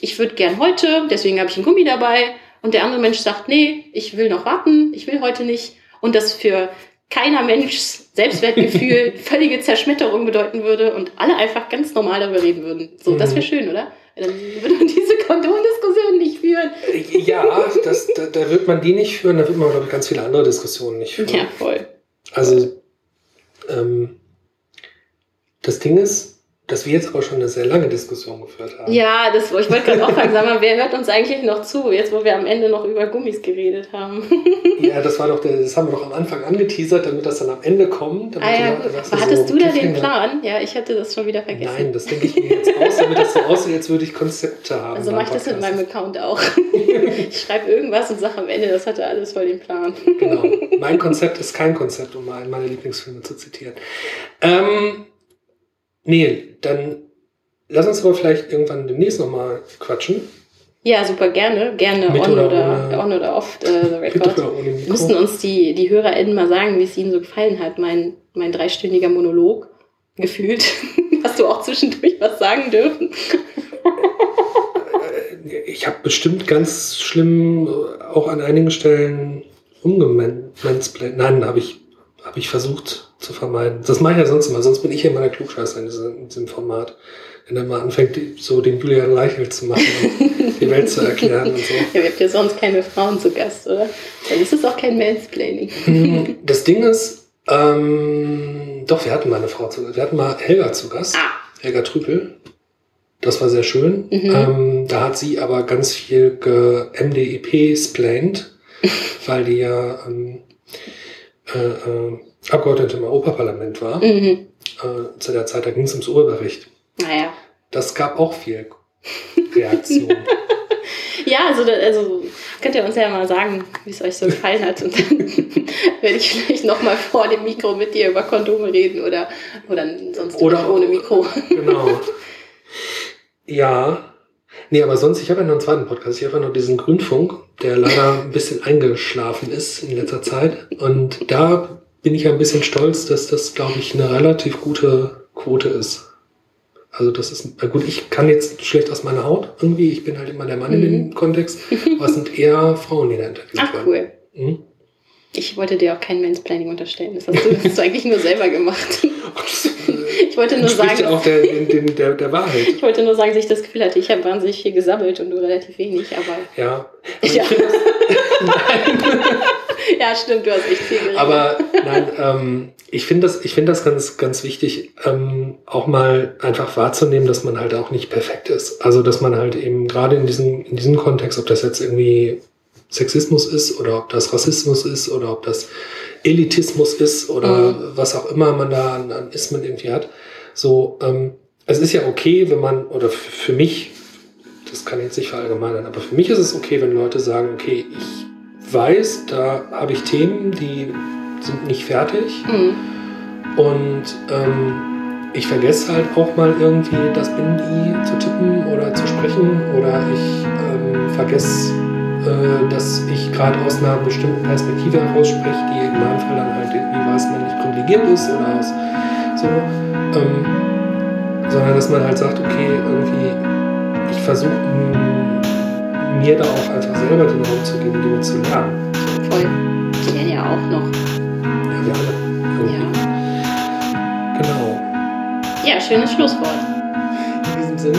ich würde gern heute, deswegen habe ich einen Gummi dabei, und der andere Mensch sagt, nee, ich will noch warten, ich will heute nicht und das für keiner Mensch Selbstwertgefühl völlige Zerschmetterung bedeuten würde und alle einfach ganz normal darüber reden würden. So, das wäre mhm. schön, oder? Dann würde man diese Kondomdiskussion nicht führen. Ja, das, da, da wird man die nicht führen, da wird man, glaube ich, ganz viele andere Diskussionen nicht führen. Ja, voll. Also, ähm, das Ding ist, dass wir jetzt aber schon eine sehr lange Diskussion geführt haben. Ja, das, ich wollte gerade auch fragen, sag mal, wer hört uns eigentlich noch zu, jetzt wo wir am Ende noch über Gummis geredet haben? ja, das war doch, der, das haben wir doch am Anfang angeteasert, damit das dann am Ende kommt. Ah, ja, gut. Aber hattest so du da den Plan? Ja, ich hatte das schon wieder vergessen. Nein, das denke ich mir jetzt aus, damit das so aussieht, als würde ich Konzepte haben. Also mache ich das mit meinem Account auch. ich schreibe irgendwas und sage am Ende, das hatte alles voll den Plan. genau. Mein Konzept ist kein Konzept, um mal meiner Lieblingsfilme zu zitieren. Ähm, Nee, dann lass uns aber vielleicht irgendwann demnächst nochmal quatschen. Ja, super gerne. Gerne Mit on oder oder, on oder off äh, the record. Müssten uns die, die HörerInnen mal sagen, wie es ihnen so gefallen hat, mein, mein dreistündiger Monolog gefühlt. Hast du auch zwischendurch was sagen dürfen? Äh, Ich habe bestimmt ganz schlimm auch an einigen Stellen umgemansplained. Nein, habe ich, hab ich versucht zu vermeiden. Das mache ich ja sonst immer. Sonst bin ich ja immer der Klugscheißer in diesem, in diesem Format. Wenn er mal anfängt, so den Julian Reichelt zu machen und die Welt zu erklären und so. Ja, wir haben ja sonst keine Frauen zu Gast, oder? Dann ist es auch kein Mansplaining. Hm, Das Ding ist, ähm, doch, wir hatten mal eine Frau zu Gast. Wir hatten mal Helga zu Gast. Ah. Helga Trüpel. Das war sehr schön. Mhm. Ähm, da hat sie aber ganz viel ge MDEP-splained, weil die ja ähm, äh, äh, Abgeordnete im Europaparlament war. Mhm. Äh, zu der Zeit, da ging es ums Urheberrecht. Naja. Das gab auch viel Reaktion. Ja, also, also könnt ihr uns ja mal sagen, wie es euch so gefallen hat. Und dann werde ich vielleicht nochmal vor dem Mikro mit dir über Kondome reden oder, oder sonst Oder- ohne Mikro. genau. Ja. Nee, aber sonst, ich habe ja noch einen zweiten Podcast. Ich habe ja noch diesen Grünfunk, der leider ein bisschen eingeschlafen ist in letzter Zeit. Und da bin ich ja ein bisschen stolz, dass das, glaube ich, eine relativ gute Quote ist. Also das ist, na gut, ich kann jetzt schlecht aus meiner Haut irgendwie. Ich bin halt immer der Mann in dem Kontext. Aber es sind eher Frauen, die da interviewt Ach, werden. cool. Mhm. Ich wollte dir auch kein Mansplaining unterstellen. Das hast du, das hast du eigentlich nur selber gemacht. Ich wollte nur sagen, ja auch der, den, der, der Wahrheit. ich wollte nur sagen, dass ich das Gefühl hatte, ich habe wahnsinnig viel gesammelt und du relativ wenig, aber Ja. Aber Ja. ja, stimmt, du hast echt viel geredet. Aber nein, ähm, ich finde das, ich finde das ganz, ganz wichtig, ähm, auch mal einfach wahrzunehmen, dass man halt auch nicht perfekt ist. Also, dass man halt eben gerade in diesem, in diesem Kontext, ob das jetzt irgendwie Sexismus ist oder ob das Rassismus ist oder ob das Elitismus ist oder was auch immer man da an, an Ismen irgendwie hat. So, ähm, es ist ja okay, wenn man, oder für mich, das kann ich jetzt nicht verallgemeinern, aber für mich ist es okay, wenn Leute sagen, okay, ich weiß, da habe ich Themen, die sind nicht fertig Mhm. und ähm, ich vergesse halt auch mal irgendwie das Binden-I zu tippen oder zu sprechen oder ich ähm, vergesse, äh, dass ich gerade aus einer bestimmten Perspektive heraus spreche, die in meinem Fall dann halt irgendwie weiß, männlich privilegiert ist oder aus so, ähm, sondern dass man halt sagt, okay, irgendwie, ich versuche mir da auch einfach selber den Raum zu geben, Dinge zu lernen. Voll. Ich lerne ja auch noch. Ja, wir alle. Ja. Genau. ja, schönes Schlusswort. In diesem Sinne,